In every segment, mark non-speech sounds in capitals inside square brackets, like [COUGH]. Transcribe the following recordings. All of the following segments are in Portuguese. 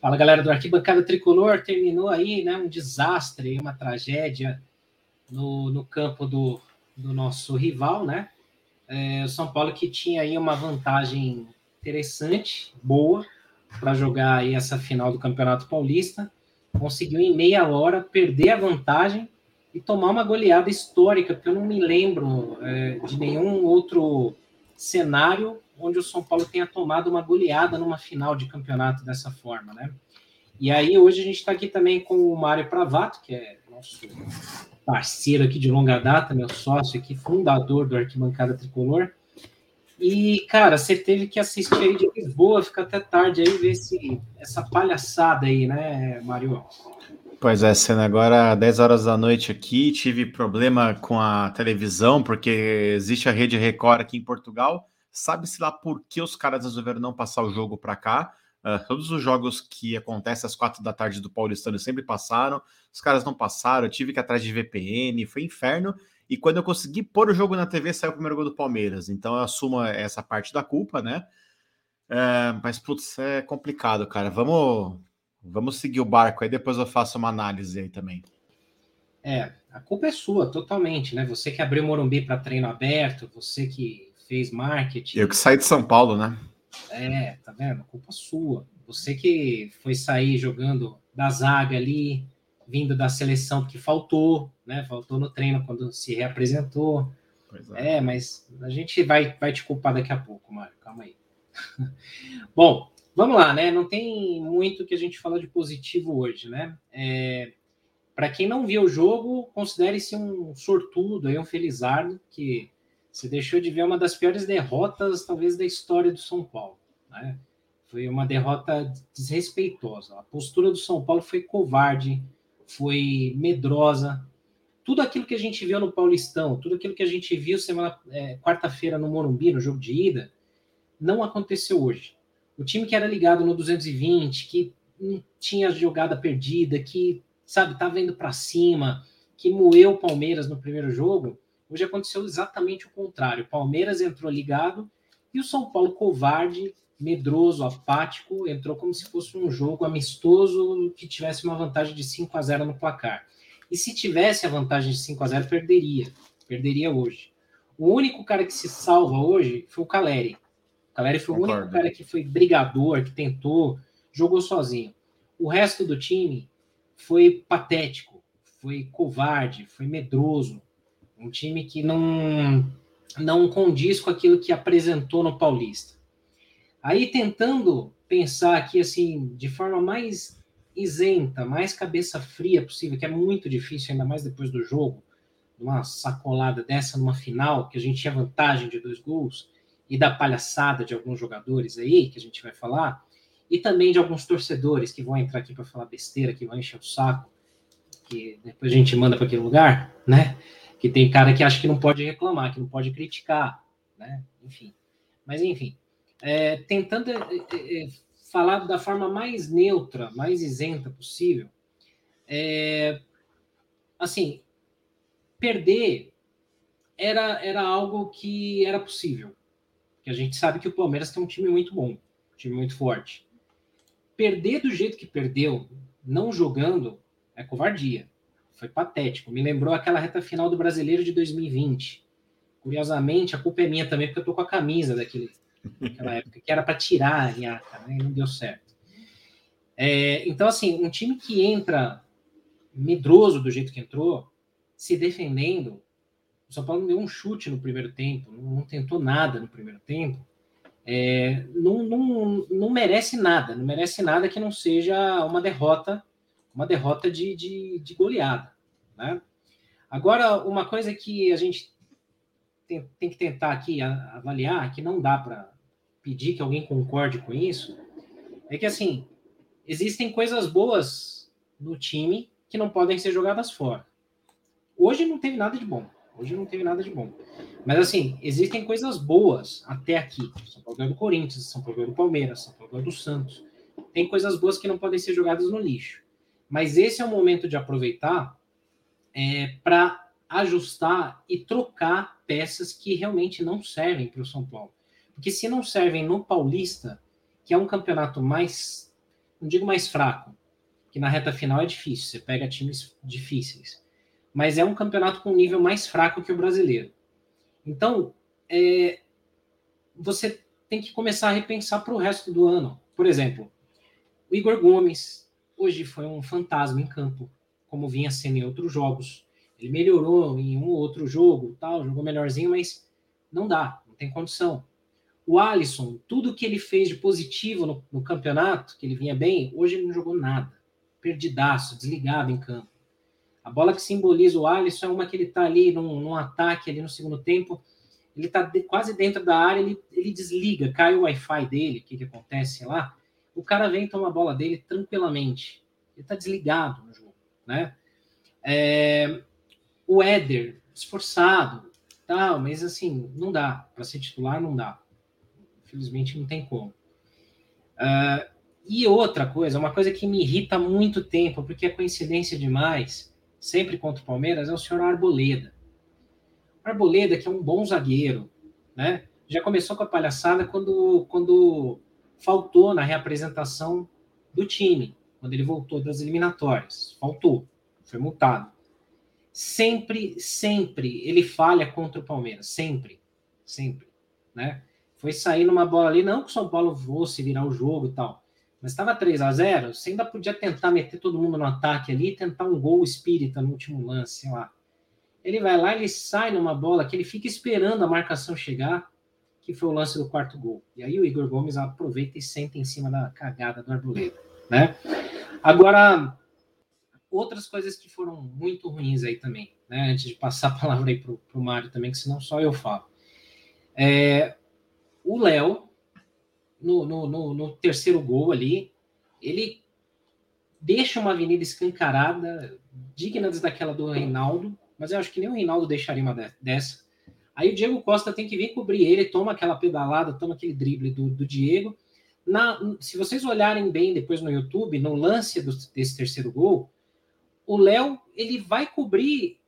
Fala galera do Arquibancada Tricolor, terminou aí né, um desastre, uma tragédia no, no campo do, do nosso rival, né? É, o São Paulo que tinha aí uma vantagem interessante, boa, para jogar aí essa final do Campeonato Paulista, conseguiu em meia hora perder a vantagem e tomar uma goleada histórica, porque eu não me lembro é, de nenhum outro cenário onde o São Paulo tenha tomado uma goleada numa final de campeonato dessa forma, né? E aí hoje a gente está aqui também com o Mário Pravato, que é nosso parceiro aqui de longa data, meu sócio aqui, fundador do Arquibancada Tricolor. E, cara, você teve que assistir aí de Lisboa, fica até tarde aí, ver esse, essa palhaçada aí, né, Mário? Pois é, sendo agora 10 horas da noite aqui, tive problema com a televisão, porque existe a rede Record aqui em Portugal, Sabe-se lá por que os caras resolveram não passar o jogo para cá. Uh, todos os jogos que acontecem às quatro da tarde do Paulistano sempre passaram. Os caras não passaram, eu tive que ir atrás de VPN, foi inferno. E quando eu consegui pôr o jogo na TV, saiu o primeiro gol do Palmeiras. Então eu assumo essa parte da culpa, né? Uh, mas, putz, é complicado, cara. Vamos, vamos seguir o barco aí, depois eu faço uma análise aí também. É, a culpa é sua, totalmente, né? Você que abriu o Morumbi para treino aberto, você que fez marketing. Eu que saí de São Paulo, né? É, tá vendo? Culpa sua. Você que foi sair jogando da zaga ali, vindo da seleção, porque faltou, né? Faltou no treino quando se reapresentou. É. é. mas a gente vai, vai te culpar daqui a pouco, Mário. Calma aí. [LAUGHS] Bom, vamos lá, né? Não tem muito que a gente fala de positivo hoje, né? É, Para quem não viu o jogo, considere-se um sortudo, aí, um felizardo, que você deixou de ver uma das piores derrotas, talvez, da história do São Paulo. Né? Foi uma derrota desrespeitosa. A postura do São Paulo foi covarde, foi medrosa. Tudo aquilo que a gente viu no Paulistão, tudo aquilo que a gente viu semana é, quarta-feira no Morumbi, no jogo de ida, não aconteceu hoje. O time que era ligado no 220, que não tinha jogada perdida, que sabe estava indo para cima, que moeu o Palmeiras no primeiro jogo, Hoje aconteceu exatamente o contrário. O Palmeiras entrou ligado e o São Paulo covarde, medroso, apático, entrou como se fosse um jogo amistoso que tivesse uma vantagem de 5 a 0 no placar. E se tivesse a vantagem de 5 a 0 perderia. Perderia hoje. O único cara que se salva hoje foi o Caleri. O Caleri foi Concordo. o único cara que foi brigador, que tentou, jogou sozinho. O resto do time foi patético, foi covarde, foi medroso, um time que não, não condiz com aquilo que apresentou no Paulista. Aí tentando pensar aqui assim, de forma mais isenta, mais cabeça fria possível, que é muito difícil, ainda mais depois do jogo, uma sacolada dessa numa final, que a gente tinha vantagem de dois gols, e da palhaçada de alguns jogadores aí, que a gente vai falar, e também de alguns torcedores que vão entrar aqui para falar besteira, que vão encher o saco, que depois a gente manda para aquele lugar, né? que tem cara que acha que não pode reclamar, que não pode criticar, né? Enfim. Mas, enfim, é, tentando é, é, é, falar da forma mais neutra, mais isenta possível, é, assim, perder era, era algo que era possível. Que a gente sabe que o Palmeiras tem um time muito bom, um time muito forte. Perder do jeito que perdeu, não jogando, é covardia. Foi patético. Me lembrou aquela reta final do Brasileiro de 2020. Curiosamente, a culpa é minha também, porque eu tô com a camisa daquele, daquela época, que era para tirar a Inhaca, né? Não deu certo. É, então, assim, um time que entra medroso do jeito que entrou, se defendendo, o São Paulo não deu um chute no primeiro tempo, não, não tentou nada no primeiro tempo, é, não, não, não merece nada, não merece nada que não seja uma derrota uma derrota de, de, de goleada. Né? Agora, uma coisa que a gente tem, tem que tentar aqui avaliar, que não dá para pedir que alguém concorde com isso, é que assim existem coisas boas no time que não podem ser jogadas fora. Hoje não teve nada de bom. Hoje não teve nada de bom. Mas assim, existem coisas boas até aqui. São Paulo do Corinthians, São Paulo do Palmeiras, São Paulo do Santos. Tem coisas boas que não podem ser jogadas no lixo. Mas esse é o momento de aproveitar é, para ajustar e trocar peças que realmente não servem para o São Paulo. Porque se não servem no Paulista, que é um campeonato mais, não digo mais fraco, que na reta final é difícil, você pega times difíceis, mas é um campeonato com um nível mais fraco que o brasileiro. Então, é, você tem que começar a repensar para o resto do ano. Por exemplo, o Igor Gomes hoje foi um fantasma em campo, como vinha sendo em outros jogos. Ele melhorou em um ou outro jogo, tal, jogou melhorzinho, mas não dá, não tem condição. O Alisson, tudo que ele fez de positivo no, no campeonato, que ele vinha bem, hoje ele não jogou nada. Perdidaço, desligado em campo. A bola que simboliza o Alisson é uma que ele está ali num, num, ataque ali no segundo tempo, ele está de, quase dentro da área, ele, ele desliga, cai o Wi-Fi dele, o que, que acontece lá, o cara vem toma a bola dele tranquilamente. Ele está desligado no jogo, né? É, o Éder, esforçado, tal, mas assim, não dá. Para ser titular, não dá. Infelizmente, não tem como. Uh, e outra coisa, uma coisa que me irrita há muito tempo, porque é coincidência demais, sempre contra o Palmeiras, é o senhor Arboleda. Arboleda, que é um bom zagueiro, né? Já começou com a palhaçada quando, quando faltou na reapresentação do time, quando ele voltou das eliminatórias. Faltou, foi multado. Sempre, sempre ele falha contra o Palmeiras, sempre, sempre, né? Foi sair numa bola ali, não que o São Paulo fosse virar o jogo e tal, mas estava 3 a 0 você ainda podia tentar meter todo mundo no ataque ali tentar um gol espírita no último lance, sei lá. Ele vai lá, ele sai numa bola que ele fica esperando a marcação chegar, que foi o lance do quarto gol. E aí o Igor Gomes aproveita e senta em cima da cagada do Arboleda, né? Agora, outras coisas que foram muito ruins aí também, né? Antes de passar a palavra aí pro, pro Mário também, que senão só eu falo. É, o Léo, no, no, no, no terceiro gol ali, ele deixa uma avenida escancarada, digna daquela do Reinaldo, mas eu acho que nem o Reinaldo deixaria uma dessa. Aí o Diego Costa tem que vir cobrir ele, toma aquela pedalada, toma aquele drible do, do Diego. Na, se vocês olharem bem depois no YouTube, no lance do, desse terceiro gol, o Léo ele vai cobrir,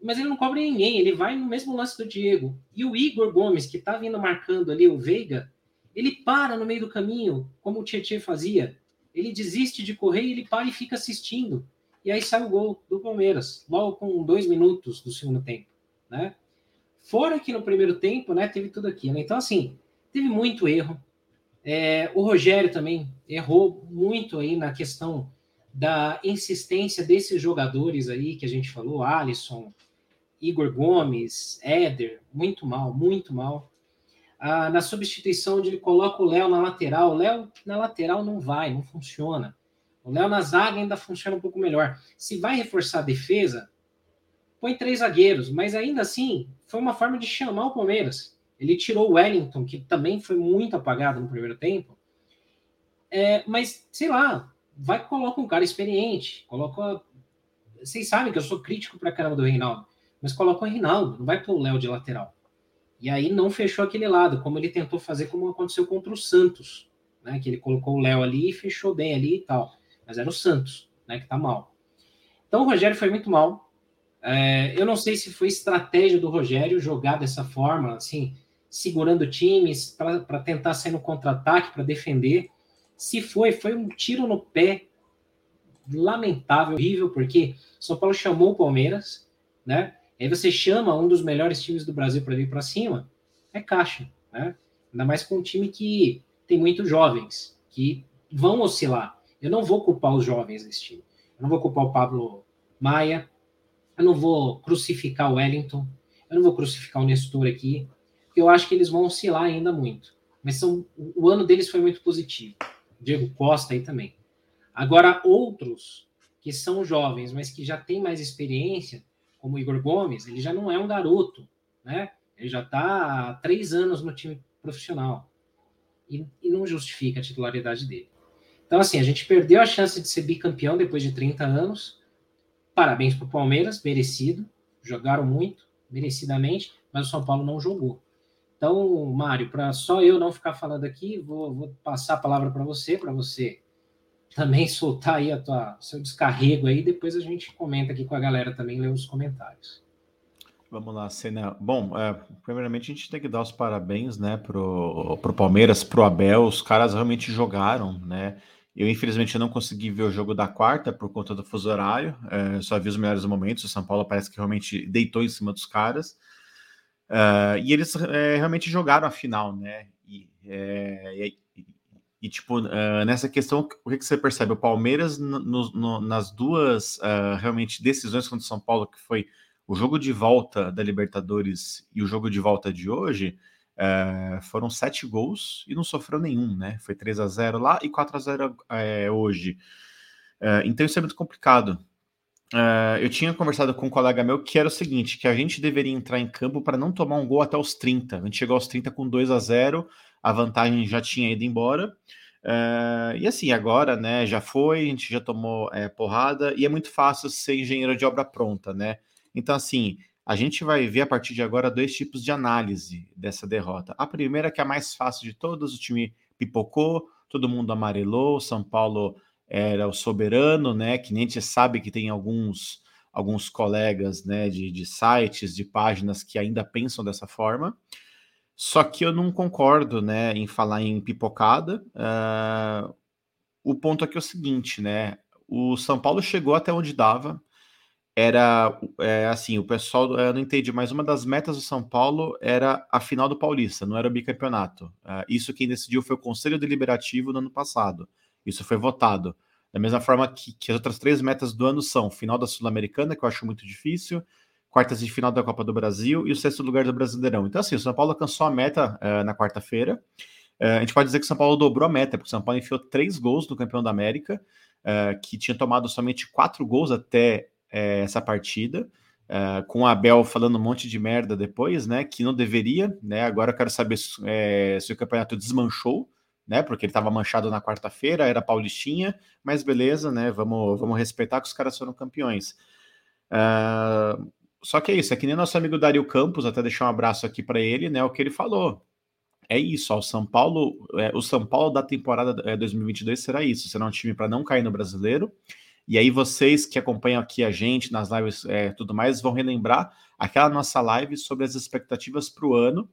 mas ele não cobre ninguém, ele vai no mesmo lance do Diego. E o Igor Gomes, que tá vindo marcando ali o Veiga, ele para no meio do caminho, como o Tietchan fazia. Ele desiste de correr ele para e fica assistindo. E aí sai o gol do Palmeiras, logo com dois minutos do segundo tempo, né? Fora que no primeiro tempo, né, teve tudo aquilo. Então, assim, teve muito erro. É, o Rogério também errou muito aí na questão da insistência desses jogadores aí que a gente falou, Alisson, Igor Gomes, Éder, muito mal, muito mal. Ah, na substituição onde ele coloca o Léo na lateral, o Léo na lateral não vai, não funciona. O Léo na zaga ainda funciona um pouco melhor. Se vai reforçar a defesa, põe três zagueiros, mas ainda assim foi uma forma de chamar o Palmeiras. Ele tirou o Wellington, que também foi muito apagado no primeiro tempo. É, mas, sei lá, vai coloca um cara experiente, coloca. Vocês sabem que eu sou crítico pra caramba do Reinaldo, mas coloca o Reinaldo, não vai pôr o Léo de lateral. E aí não fechou aquele lado, como ele tentou fazer, como aconteceu contra o Santos, né? Que ele colocou o Léo ali e fechou bem ali e tal. Mas era o Santos, né? Que tá mal. Então o Rogério foi muito mal. É, eu não sei se foi estratégia do Rogério jogar dessa forma, assim, segurando times para tentar sair no contra-ataque, para defender. Se foi, foi um tiro no pé lamentável, horrível, porque São Paulo chamou o Palmeiras, né? Aí você chama um dos melhores times do Brasil para vir para cima, é caixa, né? Ainda mais com um time que tem muitos jovens, que vão oscilar. Eu não vou culpar os jovens desse time. Eu não vou culpar o Pablo Maia, eu não vou crucificar o Wellington, eu não vou crucificar o Nestor aqui, porque eu acho que eles vão oscilar ainda muito. Mas são, o ano deles foi muito positivo. Diego Costa aí também. Agora, outros que são jovens, mas que já têm mais experiência, como o Igor Gomes, ele já não é um garoto, né? Ele já está há três anos no time profissional. E, e não justifica a titularidade dele. Então, assim, a gente perdeu a chance de ser bicampeão depois de 30 anos Parabéns para o Palmeiras, merecido. Jogaram muito, merecidamente, mas o São Paulo não jogou. Então, Mário, para só eu não ficar falando aqui, vou, vou passar a palavra para você, para você também [LAUGHS] soltar aí a tua seu descarrego aí, depois a gente comenta aqui com a galera também, lê os comentários. Vamos lá, Senna. Bom, é, primeiramente a gente tem que dar os parabéns, né, pro, pro Palmeiras, pro Abel. Os caras realmente jogaram, né? Eu, infelizmente, não consegui ver o jogo da quarta por conta do fuso horário. É, só vi os melhores momentos. O São Paulo parece que realmente deitou em cima dos caras. Uh, e eles é, realmente jogaram a final, né? E, é, e, e tipo, uh, nessa questão, o que, que, você percebe? O Palmeiras, no, no, nas duas uh, realmente decisões contra o São Paulo, que foi o jogo de volta da Libertadores e o jogo de volta de hoje, foram sete gols e não sofreu nenhum, né? Foi 3 a 0 lá e 4 a 0 hoje. então isso é muito complicado. Uh, eu tinha conversado com um colega meu que era o seguinte: que a gente deveria entrar em campo para não tomar um gol até os 30. A gente chegou aos 30 com 2 a 0 a vantagem já tinha ido embora. Uh, e assim, agora, né, já foi, a gente já tomou é, porrada, e é muito fácil ser engenheiro de obra pronta, né? Então, assim, a gente vai ver a partir de agora dois tipos de análise dessa derrota. A primeira, que é a mais fácil de todas, o time pipocou, todo mundo amarelou, São Paulo era o soberano, né? Que nem a gente sabe que tem alguns alguns colegas, né, de, de sites, de páginas que ainda pensam dessa forma. Só que eu não concordo, né, em falar em pipocada. Uh, o ponto aqui é o seguinte, né? O São Paulo chegou até onde dava. Era é, assim, o pessoal, eu não entendi, mas uma das metas do São Paulo era a final do Paulista, não era o bicampeonato. Uh, isso quem decidiu foi o Conselho Deliberativo no ano passado. Isso foi votado. Da mesma forma que, que as outras três metas do ano são final da Sul-Americana, que eu acho muito difícil, quartas de final da Copa do Brasil e o sexto lugar do Brasileirão. Então, assim, o São Paulo alcançou a meta uh, na quarta-feira. Uh, a gente pode dizer que o São Paulo dobrou a meta, porque o São Paulo enfiou três gols no campeão da América, uh, que tinha tomado somente quatro gols até essa partida. com o Abel falando um monte de merda depois, né? Que não deveria, né? Agora eu quero saber se, se o campeonato desmanchou né? Porque ele estava manchado na quarta-feira, era paulistinha, mas beleza, né? Vamos, vamos respeitar que os caras foram campeões. Uh, só que é isso, é que nem nosso amigo Dario Campos, até deixar um abraço aqui para ele, né? O que ele falou. É isso, ó, o São Paulo, é, o São Paulo da temporada é, 2022 será isso, será um time para não cair no brasileiro. E aí vocês que acompanham aqui a gente nas lives é, tudo mais vão relembrar aquela nossa live sobre as expectativas para o ano.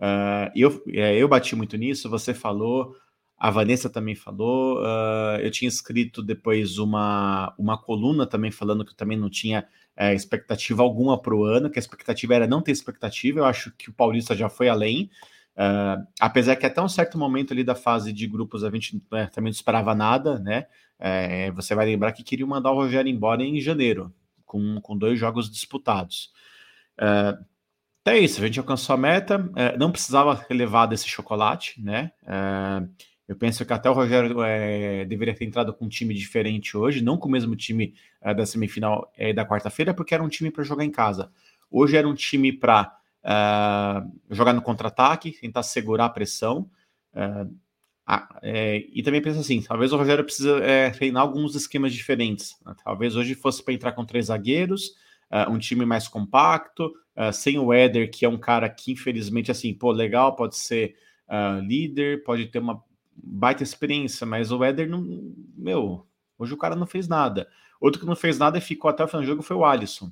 Uh, eu, é, eu bati muito nisso, você falou, a Vanessa também falou. Uh, eu tinha escrito depois uma, uma coluna também falando que eu também não tinha é, expectativa alguma para o ano, que a expectativa era não ter expectativa. Eu acho que o Paulista já foi além. Uh, apesar que até um certo momento ali da fase de grupos a gente né, também não esperava nada, né? É, você vai lembrar que queria mandar o Rogério embora em janeiro, com, com dois jogos disputados. Uh, então é isso, a gente alcançou a meta, é, não precisava levar desse chocolate, né? É, eu penso que até o Rogério é, deveria ter entrado com um time diferente hoje, não com o mesmo time é, da semifinal é, da quarta-feira, porque era um time para jogar em casa. Hoje era um time para é, jogar no contra-ataque, tentar segurar a pressão. É, e também penso assim, talvez o Rogério precisa treinar alguns esquemas diferentes. Né? Talvez hoje fosse para entrar com três zagueiros, um time mais compacto, uh, sem o Éder, que é um cara que, infelizmente, assim, pô, legal, pode ser uh, líder, pode ter uma baita experiência, mas o Éder não. Meu, hoje o cara não fez nada. Outro que não fez nada e ficou até o final do jogo foi o Alisson.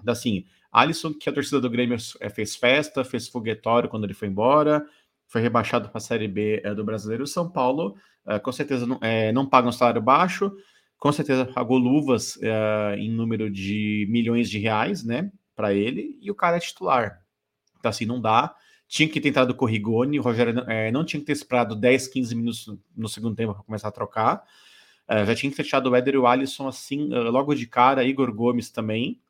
Então, assim, Alisson, que a torcida do Grêmio eh, fez festa, fez foguetório quando ele foi embora, foi rebaixado para a Série B é, do Brasileiro. São Paulo, é, com certeza, não, é, não paga um salário baixo, com certeza pagou luvas em número de milhões de reais, né? Para ele e o cara é titular. Então, assim, não dá. Tinha que ter entrado o Rigoni, o Rogério é, não tinha que ter esperado 10, 15 minutos no segundo tempo para começar a trocar. Uh, já tinha que fechado o Éder e o Alisson assim, uh, logo de cara, Igor Gomes também.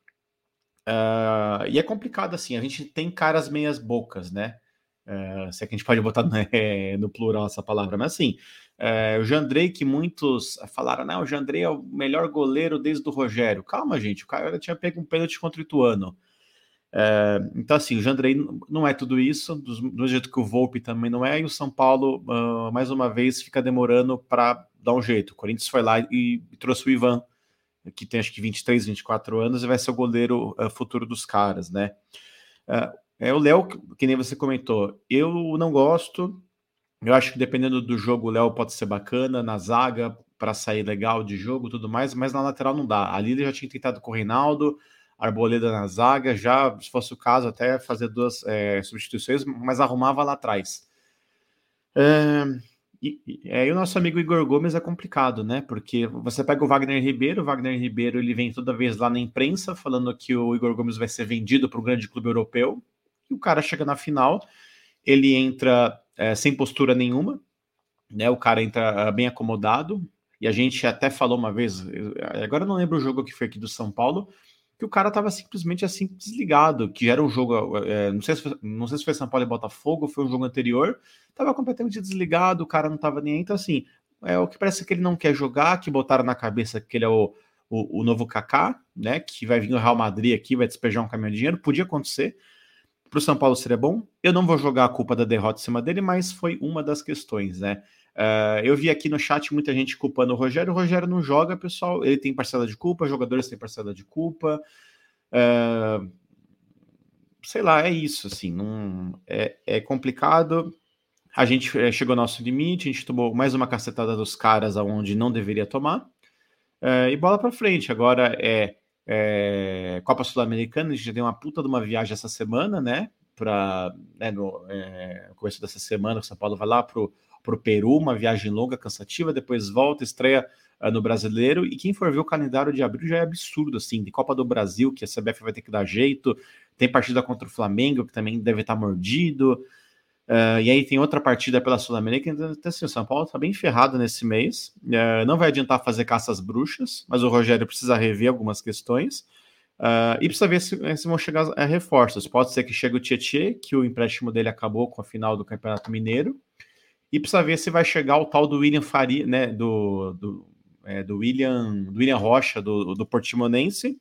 Uh, e é complicado assim, a gente tem caras meias bocas, né? Uh, se é que a gente pode botar no, [LAUGHS] é, no plural essa palavra, mas assim, uh, o Jandrei, que muitos falaram, não, o Jandrei é o melhor goleiro desde o Rogério. Calma, gente, o cara tinha pego um pênalti contra o Ituano. Uh, então, assim, o Jandrei não é tudo isso, do, jeito que o Volpe também não é, e o São Paulo, mais uma vez, fica demorando para dar um jeito. O Corinthians foi lá e, e, trouxe o Ivan, que tem acho que 23, 24 anos, e vai ser o goleiro futuro dos caras, né? É o Léo, que nem você comentou, eu não gosto. Eu acho que dependendo do jogo, o Léo pode ser bacana. Na zaga, para sair legal de jogo tudo mais, mas na lateral não dá. Ali ele já tinha tentado com o Reinaldo, Arboleda na zaga, já, se fosse o caso, até fazer duas é, substituições, mas arrumava lá atrás. É, e, e aí o nosso amigo Igor Gomes é complicado, né? Porque você pega o Wagner Ribeiro, o Wagner Ribeiro ele vem toda vez lá na imprensa falando que o Igor Gomes vai ser vendido para um grande clube europeu, e o cara chega na final, ele entra é, sem postura nenhuma, né? O cara entra bem acomodado, e a gente até falou uma vez, agora eu não lembro o jogo que foi aqui do São Paulo, que o cara estava simplesmente assim desligado, que era um jogo, é, não, sei se foi, não sei se foi São Paulo e Botafogo, foi um jogo anterior, estava completamente desligado, o cara não estava nem aí, então assim, é o que parece que ele não quer jogar, que botaram na cabeça que ele é o, o, o novo Kaká, né, que vai vir o Real Madrid aqui, vai despejar um caminhão de dinheiro, podia acontecer, para o São Paulo seria bom, eu não vou jogar a culpa da derrota em cima dele, mas foi uma das questões, né, Uh, eu vi aqui no chat muita gente culpando o Rogério. O Rogério não joga, pessoal. Ele tem parcela de culpa, jogadores têm parcela de culpa. Uh, sei lá, é isso. Assim, é, é complicado. A gente é, chegou ao nosso limite, a gente tomou mais uma cacetada dos caras aonde não deveria tomar. Uh, e bola para frente. Agora é, é Copa Sul-Americana, a gente já deu uma puta de uma viagem essa semana, né? Para né, no é, começo dessa semana, o São Paulo vai lá pro Peru, uma viagem longa, cansativa, depois volta, estreia uh, no Brasileiro, e quem for ver o calendário de abril já é absurdo, assim, de Copa do Brasil, que a CBF vai ter que dar jeito, tem partida contra o Flamengo, que também deve estar mordido, uh, e aí tem outra partida pela Sul-América, então assim, o São Paulo está bem ferrado nesse mês, uh, não vai adiantar fazer caças bruxas, mas o Rogério precisa rever algumas questões, Uh, e precisa ver se, se, vão chegar reforços. Pode ser que chegue o Tietchan, que o empréstimo dele acabou com a final do Campeonato Mineiro. E precisa ver se vai chegar o tal do William Faria, né? Do, do, é, do William, do William Rocha, do, do Portimonense.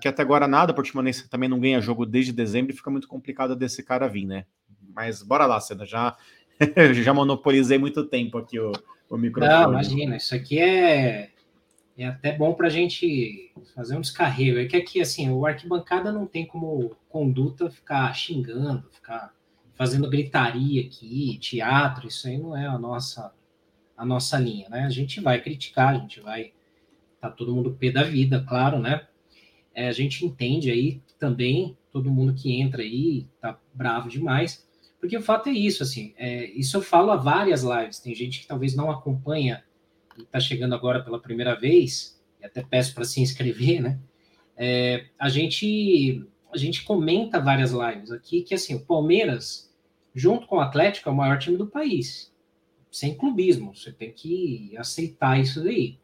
Que até agora nada, o Portimonense também não ganha jogo desde dezembro e fica muito complicado desse cara vir, né? Mas bora lá, Seda, já, [LAUGHS] já monopolizei muito tempo aqui o, o microfone. Não, imagina, isso aqui é, é até bom para a gente fazer um descarrego. É que aqui, assim, o arquibancada não tem como conduta ficar xingando, ficar fazendo gritaria aqui, teatro, isso aí não é a nossa a nossa linha, né? A gente vai criticar, a gente vai tá todo mundo pé da vida, claro, né? É, a gente entende aí também todo mundo que entra aí tá bravo demais, porque o fato é isso, assim, é, isso eu falo a várias lives. Tem gente que talvez não acompanha e está chegando agora pela primeira vez, e até peço para se inscrever, né? É, a gente a gente comenta várias lives aqui que assim, o Palmeiras, junto com o Atlético, é o maior time do país. Sem clubismo, você tem que aceitar isso daí.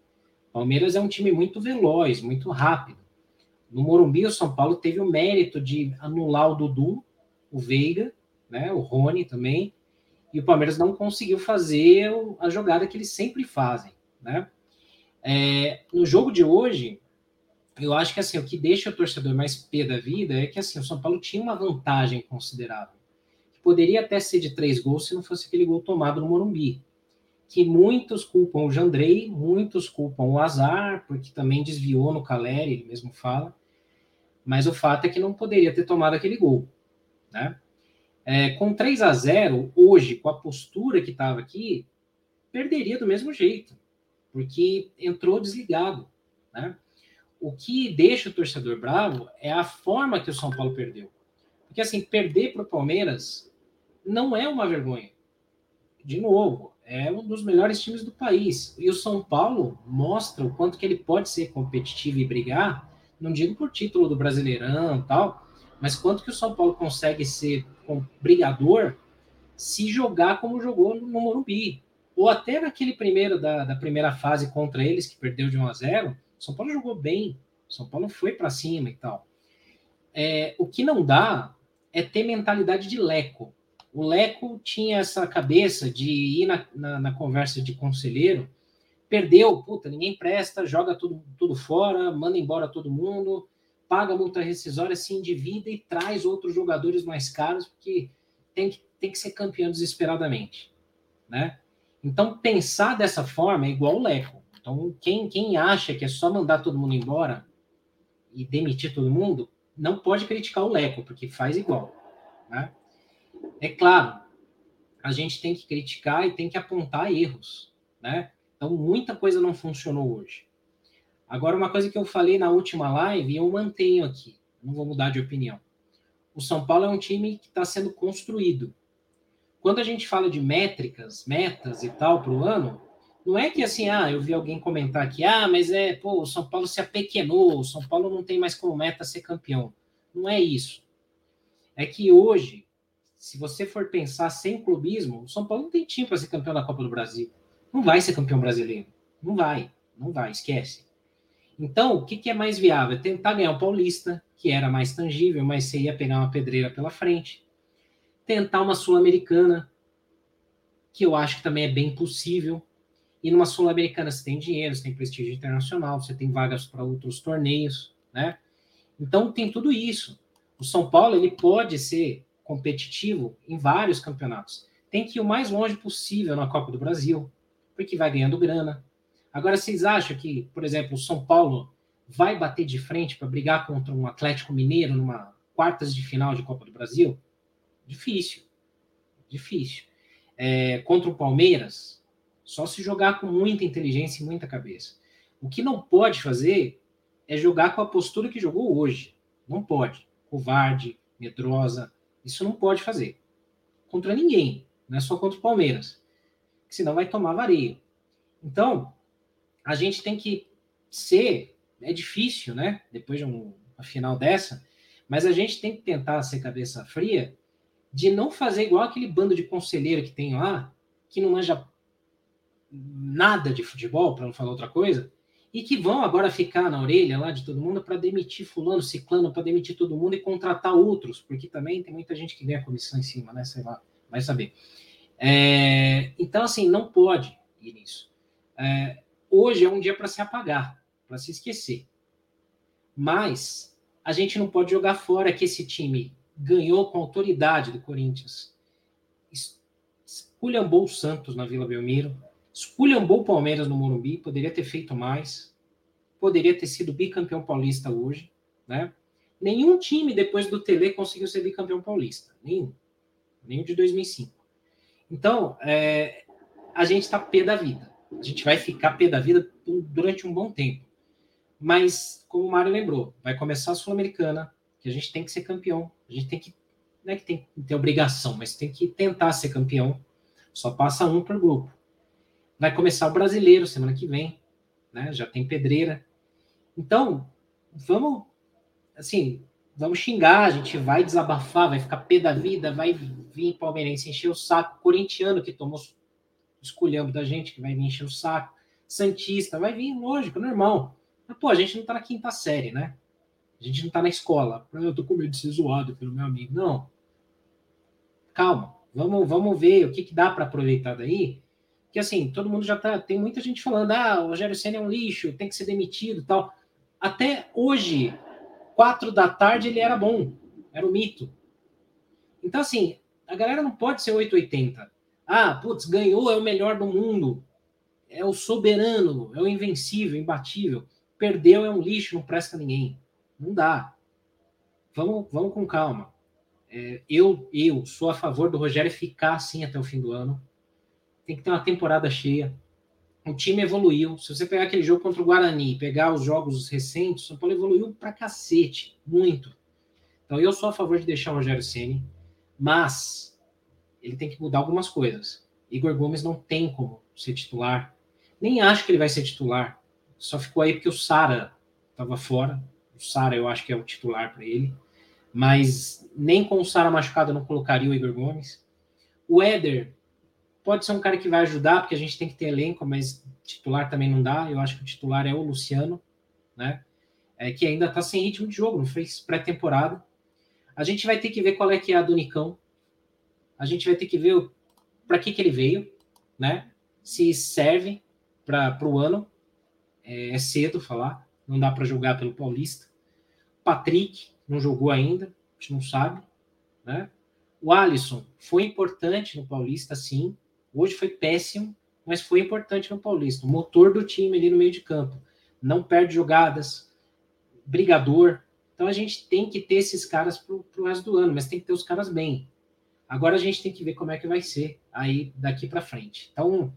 Palmeiras é um time muito veloz, muito rápido. No Morumbi, o São Paulo teve o mérito de anular o Dudu, o Veiga, né, o Rony também, e o Palmeiras não conseguiu fazer a jogada que eles sempre fazem, né? É, no jogo de hoje, eu acho que assim, o que deixa o torcedor mais pé da vida é que assim, o São Paulo tinha uma vantagem considerável. Que poderia até ser de três gols se não fosse aquele gol tomado no Morumbi. Que muitos culpam o Jandrei, muitos culpam o Azar, porque também desviou no Caleri, ele mesmo fala. Mas o fato é que não poderia ter tomado aquele gol. Né? É, com 3 a 0 hoje, com a postura que estava aqui, perderia do mesmo jeito, porque entrou desligado. Né? o que deixa o torcedor bravo é a forma que o São Paulo perdeu. Porque, assim, perder para o Palmeiras não é uma vergonha. De novo, é um dos melhores times do país. E o São Paulo mostra o quanto que ele pode ser competitivo e brigar, não digo por título do Brasileirão tal, mas quanto que o São Paulo consegue ser um brigador se jogar como jogou no Morumbi. Ou até naquele primeiro da, da primeira fase contra eles, que perdeu de 1 a 0 são Paulo jogou bem, São Paulo foi para cima e tal. É, o que não dá é ter mentalidade de Leco. O Leco tinha essa cabeça de ir na, na, na conversa de conselheiro, perdeu, puta, ninguém presta, joga tudo, tudo fora, manda embora todo mundo, paga multa rescisória, se endivida e traz outros jogadores mais caros, porque tem que, tem que ser campeão desesperadamente, né? Então, pensar dessa forma é igual o Leco. Então, quem, quem acha que é só mandar todo mundo embora e demitir todo mundo, não pode criticar o Leco, porque faz igual. Né? É claro, a gente tem que criticar e tem que apontar erros. Né? Então, muita coisa não funcionou hoje. Agora, uma coisa que eu falei na última live, eu mantenho aqui, não vou mudar de opinião. O São Paulo é um time que está sendo construído. Quando a gente fala de métricas, metas e tal para o ano, não é que assim, ah, eu vi alguém comentar aqui, ah, mas é, pô, o São Paulo se apequenou, o São Paulo não tem mais como meta ser campeão. Não é isso. É que hoje, se você for pensar sem clubismo, o São Paulo não tem time para ser campeão da Copa do Brasil. Não vai ser campeão brasileiro. Não vai. Não vai, esquece. Então, o que, que é mais viável? É tentar ganhar o Paulista, que era mais tangível, mas você ia pegar uma pedreira pela frente. Tentar uma Sul-Americana, que eu acho que também é bem possível. E numa Sul-Americana você tem dinheiro, você tem prestígio internacional, você tem vagas para outros torneios, né? Então tem tudo isso. O São Paulo ele pode ser competitivo em vários campeonatos. Tem que ir o mais longe possível na Copa do Brasil, porque vai ganhando grana. Agora, vocês acham que, por exemplo, o São Paulo vai bater de frente para brigar contra um Atlético Mineiro numa quartas de final de Copa do Brasil? Difícil. Difícil. É, contra o Palmeiras, só se jogar com muita inteligência e muita cabeça. O que não pode fazer é jogar com a postura que jogou hoje. Não pode. Covarde, medrosa. Isso não pode fazer. Contra ninguém. Não é só contra o Palmeiras. Senão vai tomar vareio. Então, a gente tem que ser. É difícil, né? Depois de um, uma final dessa. Mas a gente tem que tentar ser cabeça fria de não fazer igual aquele bando de conselheiro que tem lá, que não manja nada de futebol, para não falar outra coisa, e que vão agora ficar na orelha lá de todo mundo para demitir fulano, ciclano, para demitir todo mundo e contratar outros, porque também tem muita gente que ganha comissão em cima, né? Sei lá, vai saber. É, então, assim, não pode ir nisso. É, hoje é um dia para se apagar, para se esquecer. Mas a gente não pode jogar fora que esse time ganhou com autoridade do Corinthians. Esculhambou o Santos na Vila Belmiro, esculhambou o Palmeiras no Morumbi, poderia ter feito mais, poderia ter sido bicampeão paulista hoje, né? Nenhum time depois do Tele conseguiu ser bicampeão paulista, nenhum, nenhum de 2005. Então, é, a gente está pé da vida. A gente vai ficar pé da vida durante um bom tempo. Mas, como o Mário lembrou, vai começar a Sul-Americana, que a gente tem que ser campeão. A gente tem que, não é que tem que ter obrigação, mas tem que tentar ser campeão. Só passa um por grupo. Vai começar o brasileiro semana que vem, né? Já tem pedreira. Então, vamos, assim, vamos xingar, a gente vai desabafar, vai ficar pé da vida, vai vir palmeirense encher o saco, corintiano que tomou escolhendo da gente, que vai vir encher o saco, santista, vai vir, lógico, normal. Mas, pô, a gente não tá na quinta série, né? A gente não tá na escola. Eu tô com medo de ser zoado pelo meu amigo. Não. Calma. Vamos, vamos ver o que, que dá para aproveitar daí que assim, todo mundo já tá. Tem muita gente falando, ah, o Rogério Senna é um lixo, tem que ser demitido tal. Até hoje, quatro da tarde, ele era bom, era o mito. Então, assim, a galera não pode ser 880. Ah, putz, ganhou, é o melhor do mundo, é o soberano, é o invencível, imbatível. Perdeu, é um lixo, não presta ninguém. Não dá. Vamos, vamos com calma. É, eu, eu sou a favor do Rogério ficar assim até o fim do ano tem que ter uma temporada cheia. O time evoluiu. Se você pegar aquele jogo contra o Guarani, pegar os jogos recentes, o São Paulo evoluiu pra cacete, muito. Então eu sou a favor de deixar o Rogério Ceni, mas ele tem que mudar algumas coisas. Igor Gomes não tem como ser titular. Nem acho que ele vai ser titular. Só ficou aí porque o Sara estava fora. O Sara eu acho que é o titular para ele. Mas nem com o Sara machucado eu não colocaria o Igor Gomes. O Éder pode ser um cara que vai ajudar, porque a gente tem que ter elenco, mas titular também não dá. Eu acho que o titular é o Luciano, né? É, que ainda tá sem ritmo de jogo, não fez pré-temporada. A gente vai ter que ver qual é que é a do Nicão. A gente vai ter que ver para que, que ele veio, né? Se serve para o ano. É, é, cedo falar, não dá para jogar pelo Paulista. Patrick não jogou ainda, a gente não sabe, né? O Alisson foi importante no Paulista, sim, Hoje foi péssimo, mas foi importante no Paulista. O motor do time ali no meio de campo. Não perde jogadas, brigador. Então a gente tem que ter esses caras para o resto do ano, mas tem que ter os caras bem. Agora a gente tem que ver como é que vai ser aí daqui para frente. Então,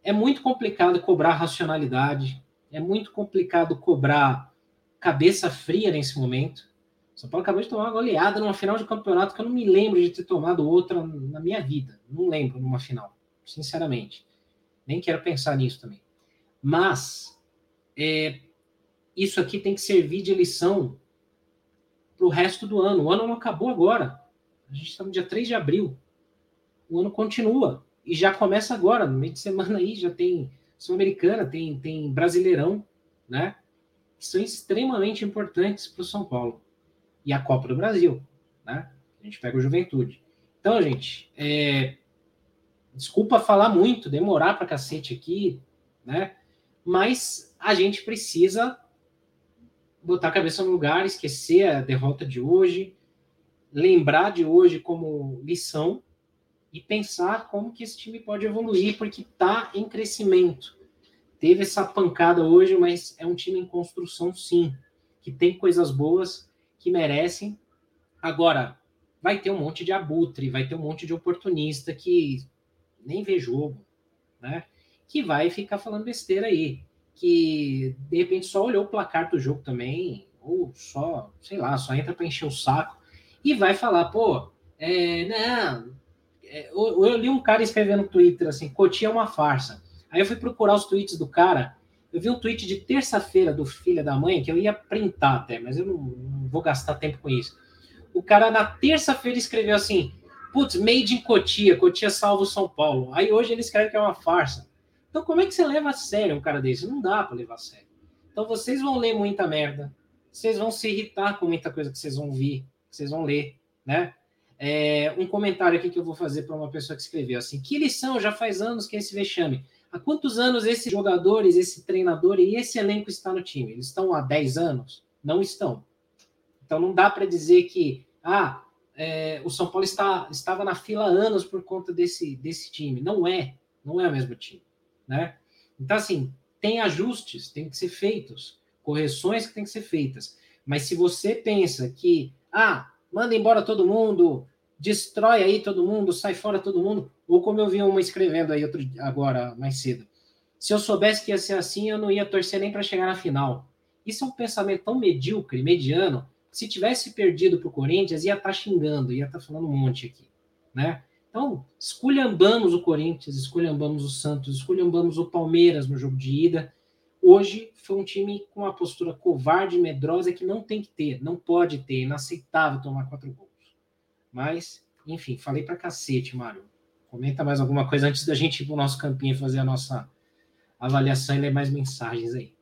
é muito complicado cobrar racionalidade, é muito complicado cobrar cabeça fria nesse momento. São Paulo acabou de tomar uma goleada numa final de campeonato que eu não me lembro de ter tomado outra na minha vida. Não lembro numa final, sinceramente. Nem quero pensar nisso também. Mas é, isso aqui tem que servir de lição para o resto do ano. O ano não acabou agora. A gente está no dia 3 de abril. O ano continua. E já começa agora. No meio de semana aí já tem Sul-Americana, tem, tem Brasileirão, né? Que são extremamente importantes para o São Paulo. E a Copa do Brasil, né? A gente pega o Juventude. Então, gente, é... desculpa falar muito, demorar para cacete aqui, né? Mas a gente precisa botar a cabeça no lugar, esquecer a derrota de hoje, lembrar de hoje como lição e pensar como que esse time pode evoluir, porque está em crescimento. Teve essa pancada hoje, mas é um time em construção, sim, que tem coisas boas que merecem. Agora, vai ter um monte de abutre, vai ter um monte de oportunista que nem vê jogo, né? Que vai ficar falando besteira aí que de repente só olhou o placar do jogo também, ou só, sei lá, só entra para encher o saco e vai falar, pô, é, não. É, eu, eu li um cara escrevendo no Twitter assim: Cotia é uma farsa. Aí eu fui procurar os tweets do cara. Eu vi um tweet de terça-feira do filho da mãe, que eu ia printar até, mas eu não, não vou gastar tempo com isso. O cara na terça-feira escreveu assim: Putz, made in Cotia, Cotia salva o São Paulo. Aí hoje ele escreve que é uma farsa. Então, como é que você leva a sério um cara desse? Não dá para levar a sério. Então, vocês vão ler muita merda, vocês vão se irritar com muita coisa que vocês vão que vocês vão ler, né? É, um comentário aqui que eu vou fazer para uma pessoa que escreveu assim: que lição, já faz anos que é esse vexame. Há quantos anos esses jogadores, esse treinador e esse elenco está no time? Eles estão há 10 anos? Não estão. Então não dá para dizer que ah, é, o São Paulo está, estava na fila há anos por conta desse, desse time. Não é, não é o mesmo time né? Então, assim, tem ajustes, tem que ser feitos, correções que tem que ser feitas. Mas se você pensa que, ah, manda embora todo mundo, destrói aí todo mundo, sai fora todo mundo, ou como eu vi uma escrevendo aí outro, agora, mais cedo, se eu soubesse que ia ser assim, eu não ia torcer nem para chegar na final. Isso é um pensamento tão medíocre, mediano, que se tivesse perdido para o Corinthians, ia estar tá xingando, ia estar tá falando um monte aqui, né? Então, esculhambamos o Corinthians, esculhambamos o Santos, esculhambamos o Palmeiras no jogo de ida. Hoje foi um time com uma postura covarde, medrosa, que não tem que ter, não pode ter, inaceitável tomar quatro gols. Mas, enfim, falei pra cacete, Mário. Comenta mais alguma coisa antes da gente ir pro nosso campinho fazer a nossa avaliação e ler mais mensagens aí.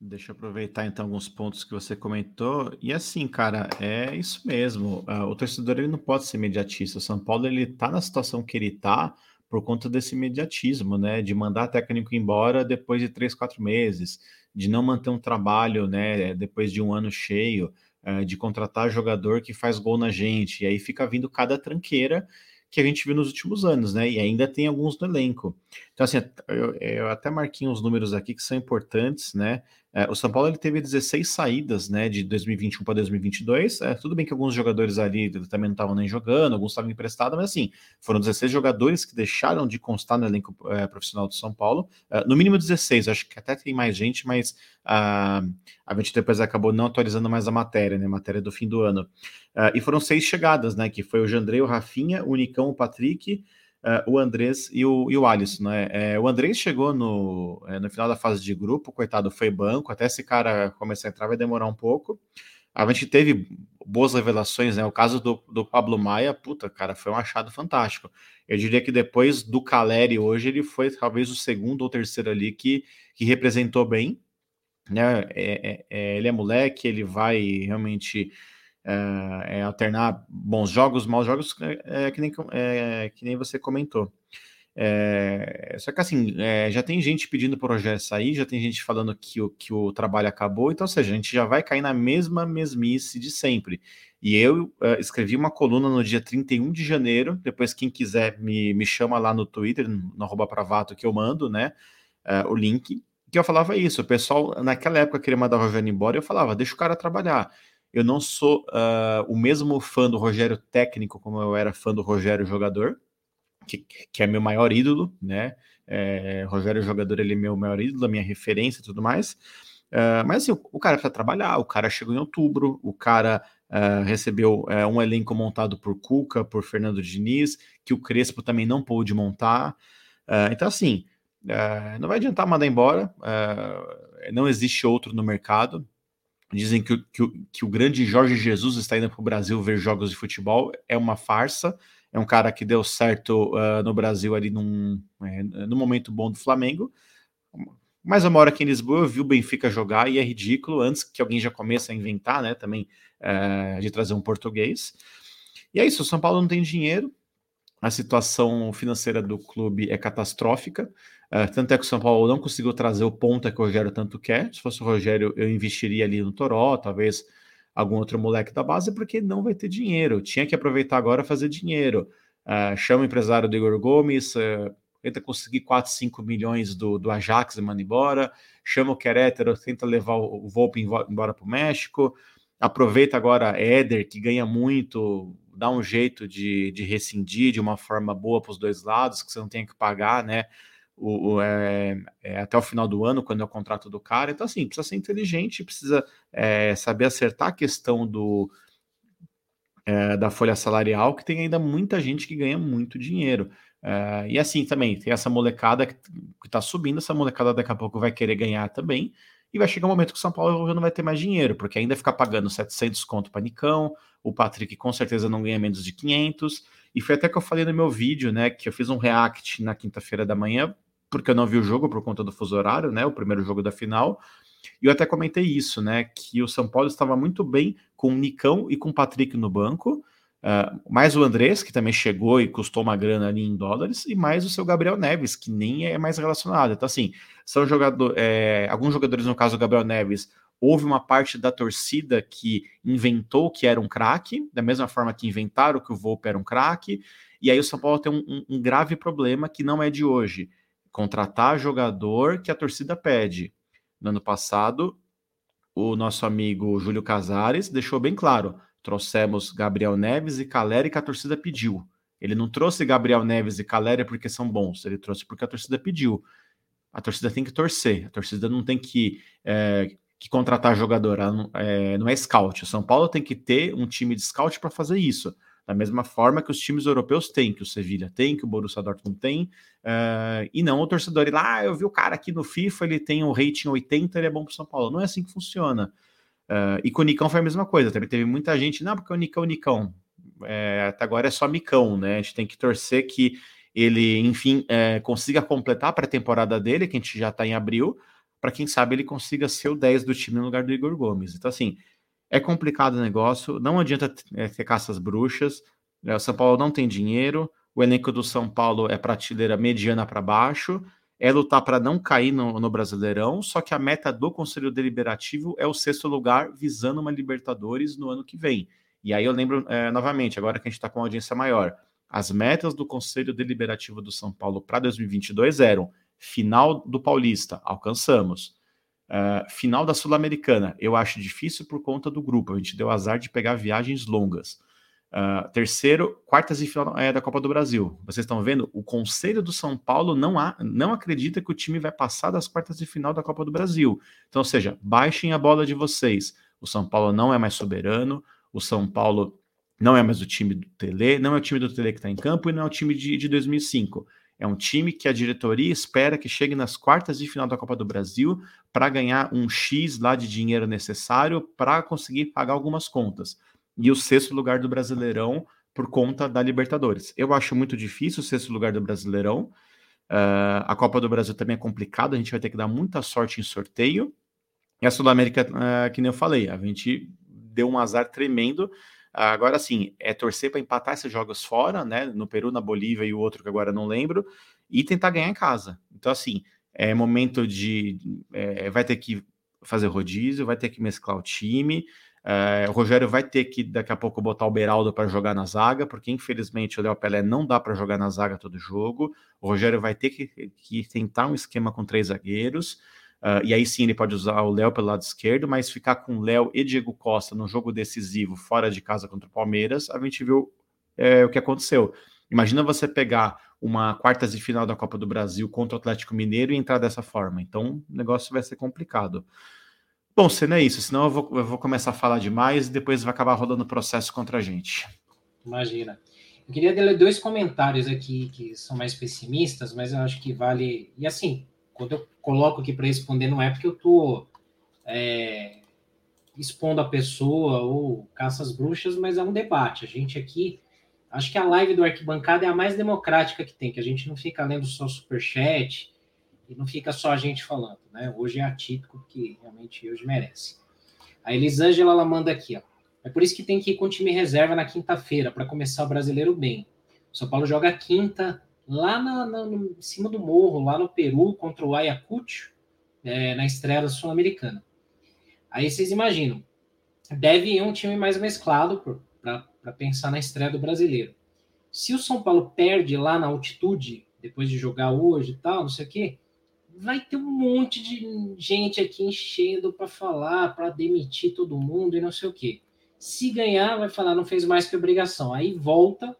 Deixa eu aproveitar então alguns pontos que você comentou. E assim, cara, é isso mesmo. Uh, o torcedor ele não pode ser imediatista. O São Paulo ele tá na situação que ele tá por conta desse imediatismo, né? De mandar técnico embora depois de três, quatro meses, de não manter um trabalho, né? Depois de um ano cheio, uh, de contratar jogador que faz gol na gente. E aí fica vindo cada tranqueira que a gente viu nos últimos anos, né? E ainda tem alguns no elenco. Então, assim, eu, eu até marquei uns números aqui que são importantes, né? É, o São Paulo ele teve 16 saídas, né, de 2021 para 2022. É, tudo bem que alguns jogadores ali também não estavam nem jogando, alguns estavam emprestados, mas assim, foram 16 jogadores que deixaram de constar no elenco é, profissional do São Paulo. É, no mínimo 16, acho que até tem mais gente, mas a, a gente depois acabou não atualizando mais a matéria, né, a matéria do fim do ano. É, e foram seis chegadas, né, que foi o Jandrei, o Rafinha, o Nicão, o Patrick, uh, o Andrés e o, e o Alisson, né? É, o Andrés chegou no, é, no final da fase de grupo, coitado, foi banco, até esse cara começar a entrar vai demorar um pouco. A gente teve boas revelações, né? O caso do, do Pablo Maia, puta, cara, foi um achado fantástico. Eu diria que depois do Caleri hoje, ele foi talvez o segundo ou terceiro ali que, que representou bem, né? É, é, é ele é moleque, ele vai realmente é, é alternar bons jogos, maus jogos, é, é que, nem, é, que nem você comentou. É, só que assim, é, já tem gente pedindo para o Rogério sair, já tem gente falando que o, que o trabalho acabou, então, ou seja, a gente já vai cair na mesma mesmice de sempre. E eu escrevi uma coluna no dia 31 de janeiro, depois quem quiser me, me chama lá no Twitter, no arroba pravato que eu mando, né, o link, que eu falava isso, o pessoal naquela época queria mandar o Rogério embora, eu falava, deixa o cara trabalhar. Eu não sou uh, o mesmo fã do Rogério técnico como eu era fã do Rogério jogador, que, que é meu maior ídolo, né? É, Rogério, jogador, ele é meu maior ídolo, minha referência e tudo mais. Uh, mas assim, o, cara precisa trabalhar, o cara chegou em outubro, o cara uh, recebeu uh, um elenco montado por Cuca, por Fernando Diniz, que o Crespo também não pôde montar. então, assim, não vai adiantar mandar embora, não existe outro no mercado. Dizem que, que, que o grande Jorge Jesus está indo para o Brasil ver jogos de futebol, é uma farsa. É um cara que deu certo no Brasil ali num, é, no momento bom do Flamengo mas uma hora aqui em Lisboa eu vi o Benfica jogar e é ridículo, antes que alguém já comece a inventar, né, também é, de trazer um português. E é isso, o São Paulo não tem dinheiro, a situação financeira do clube é catastrófica, é, tanto é que o São Paulo não conseguiu trazer o ponta que o Rogério tanto quer. Se fosse o Rogério, eu investiria ali no Toró, talvez algum outro moleque da base, porque não vai ter dinheiro. Tinha que aproveitar agora fazer dinheiro. Uh, chama o empresário do Igor Gomes, uh, tenta conseguir 4, 5 milhões do, do Ajax e manda embora, chama o Querétaro, tenta levar o, o Volpe embora para o México, aproveita agora Éder, que ganha muito, dá um jeito de, de rescindir de uma forma boa para os dois lados, que você não tem que pagar, né? O, o é, é, até o final do ano, quando é o contrato do cara. Então, assim, precisa ser inteligente, precisa é, saber acertar a questão do, é, da folha salarial, que tem ainda muita gente que ganha muito dinheiro. Uh, e assim também, tem essa molecada que, está subindo, essa molecada daqui a pouco vai querer ganhar também, e vai chegar um momento que o São Paulo não vai ter mais dinheiro, porque ainda ficar pagando 700 conto para Nicão, o Patrick com certeza não ganha menos de 500, e foi até que eu falei no meu vídeo, né, que eu fiz um react na quinta-feira da manhã, porque eu não vi o jogo por conta do fuso horário, né, o primeiro jogo da final, e eu até comentei isso, né, que o São Paulo estava muito bem com o Nicão e com o Patrick no banco, Uh, mais o Andrés, que também chegou e custou uma grana ali em dólares, e mais o seu Gabriel Neves, que nem é mais relacionado. Então, assim, são jogador, é, alguns jogadores, no caso o Gabriel Neves, houve uma parte da torcida que inventou que era um craque, da mesma forma que inventaram que o Volpe era um craque, e aí o São Paulo tem um, um, um grave problema que não é de hoje: contratar jogador que a torcida pede. No ano passado, o nosso amigo Júlio Casares deixou bem claro Trouxemos Gabriel Neves e Caleri que a torcida pediu. Ele não trouxe Gabriel Neves e Caleri porque são bons, ele trouxe porque a torcida pediu. A torcida tem que torcer, a torcida não tem que, é, que contratar jogador, não é, não é scout. O São Paulo tem que ter um time de scout para fazer isso. Da mesma forma que os times europeus têm, que o Sevilha tem, que o Borussia Dortmund tem, uh, e não o torcedor ir lá, ah, eu vi o cara aqui no FIFA, ele tem um rating 80, ele é bom para o São Paulo. Não é assim que funciona. Uh, e com o Nicão foi a mesma coisa, também teve muita gente, não, porque o Nicão, Nicão, é, até agora é só Micão, né? A gente tem que torcer que ele, enfim, é, consiga completar a pré-temporada dele, que a gente já está em abril, para quem sabe ele consiga ser o 10 do time no lugar do Igor Gomes. Então, assim, é complicado o negócio, não adianta é, ter caças bruxas, né? o São Paulo não tem dinheiro, o elenco do São Paulo é prateleira mediana para baixo, é lutar para não cair no, no, Brasileirão, só que a meta do Conselho Deliberativo é o sexto lugar, visando uma Libertadores no ano que vem. E aí eu lembro é, novamente, agora que a gente está com uma audiência maior, as metas do Conselho Deliberativo do São Paulo para 2022 eram final do Paulista, alcançamos. Uh, final da Sul-Americana, eu acho difícil por conta do grupo, a gente deu azar de pegar viagens longas. Uh, terceiro, quartas e final é, da Copa do Brasil. Vocês estão vendo? O Conselho do São Paulo não, há, não acredita que o time vai passar das quartas de final da Copa do Brasil. Então, ou seja, baixem a bola de vocês. O São Paulo não é mais soberano, o São Paulo não é mais o time do Tele, não é o time do Tele que está em campo e não é o time de, de 2005. É um time que a diretoria espera que chegue nas quartas de final da Copa do Brasil para ganhar um X lá de dinheiro necessário para conseguir pagar algumas contas e o sexto lugar do Brasileirão por conta da Libertadores. Eu acho muito difícil o sexto lugar do Brasileirão. Uh, a Copa do Brasil também é complicada, a gente vai ter que dar muita sorte em sorteio. E a Sul-América, uh, que nem eu falei, a gente deu um azar tremendo. Agora sim, é torcer para empatar esses jogos fora, né? No Peru, na Bolívia e o outro que agora não lembro, e tentar ganhar em casa. Então, assim, é momento de. É, vai ter que fazer rodízio, vai ter que mesclar o time. É, o Rogério vai ter que daqui a pouco botar o Beraldo para jogar na zaga, porque infelizmente o Léo Pelé não dá para jogar na zaga todo jogo. O Rogério vai ter que, que tentar um esquema com três zagueiros. Uh, e aí sim ele pode usar o Léo pelo lado esquerdo, mas ficar com Léo e Diego Costa no jogo decisivo fora de casa contra o Palmeiras, a gente viu é, o que aconteceu. Imagina você pegar uma quartas de final da Copa do Brasil contra o Atlético Mineiro e entrar dessa forma. Então, o negócio vai ser complicado. Bom, se não é isso, senão eu vou, eu vou começar a falar demais e depois vai acabar rodando processo contra a gente. Imagina. Eu queria ler dois comentários aqui que são mais pessimistas, mas eu acho que vale. E assim, quando eu coloco aqui para responder, não é porque eu estou é, expondo a pessoa ou caça as bruxas, mas é um debate. A gente aqui, acho que a live do Arquibancada é a mais democrática que tem, que a gente não fica lendo só superchat e não fica só a gente falando, né? Hoje é atípico, porque realmente hoje merece. A Elisângela, ela manda aqui, ó. É por isso que tem que ir com time reserva na quinta-feira, para começar o brasileiro bem. O São Paulo joga quinta, lá na, na, em cima do morro, lá no Peru, contra o Ayacucho, é, na estreia Sul-Americana. Aí vocês imaginam, deve ir um time mais mesclado para pensar na estreia do brasileiro. Se o São Paulo perde lá na altitude, depois de jogar hoje e tal, não sei o quê, vai ter um monte de gente aqui enchendo para falar, para demitir todo mundo e não sei o quê. Se ganhar, vai falar, não fez mais que obrigação. Aí volta,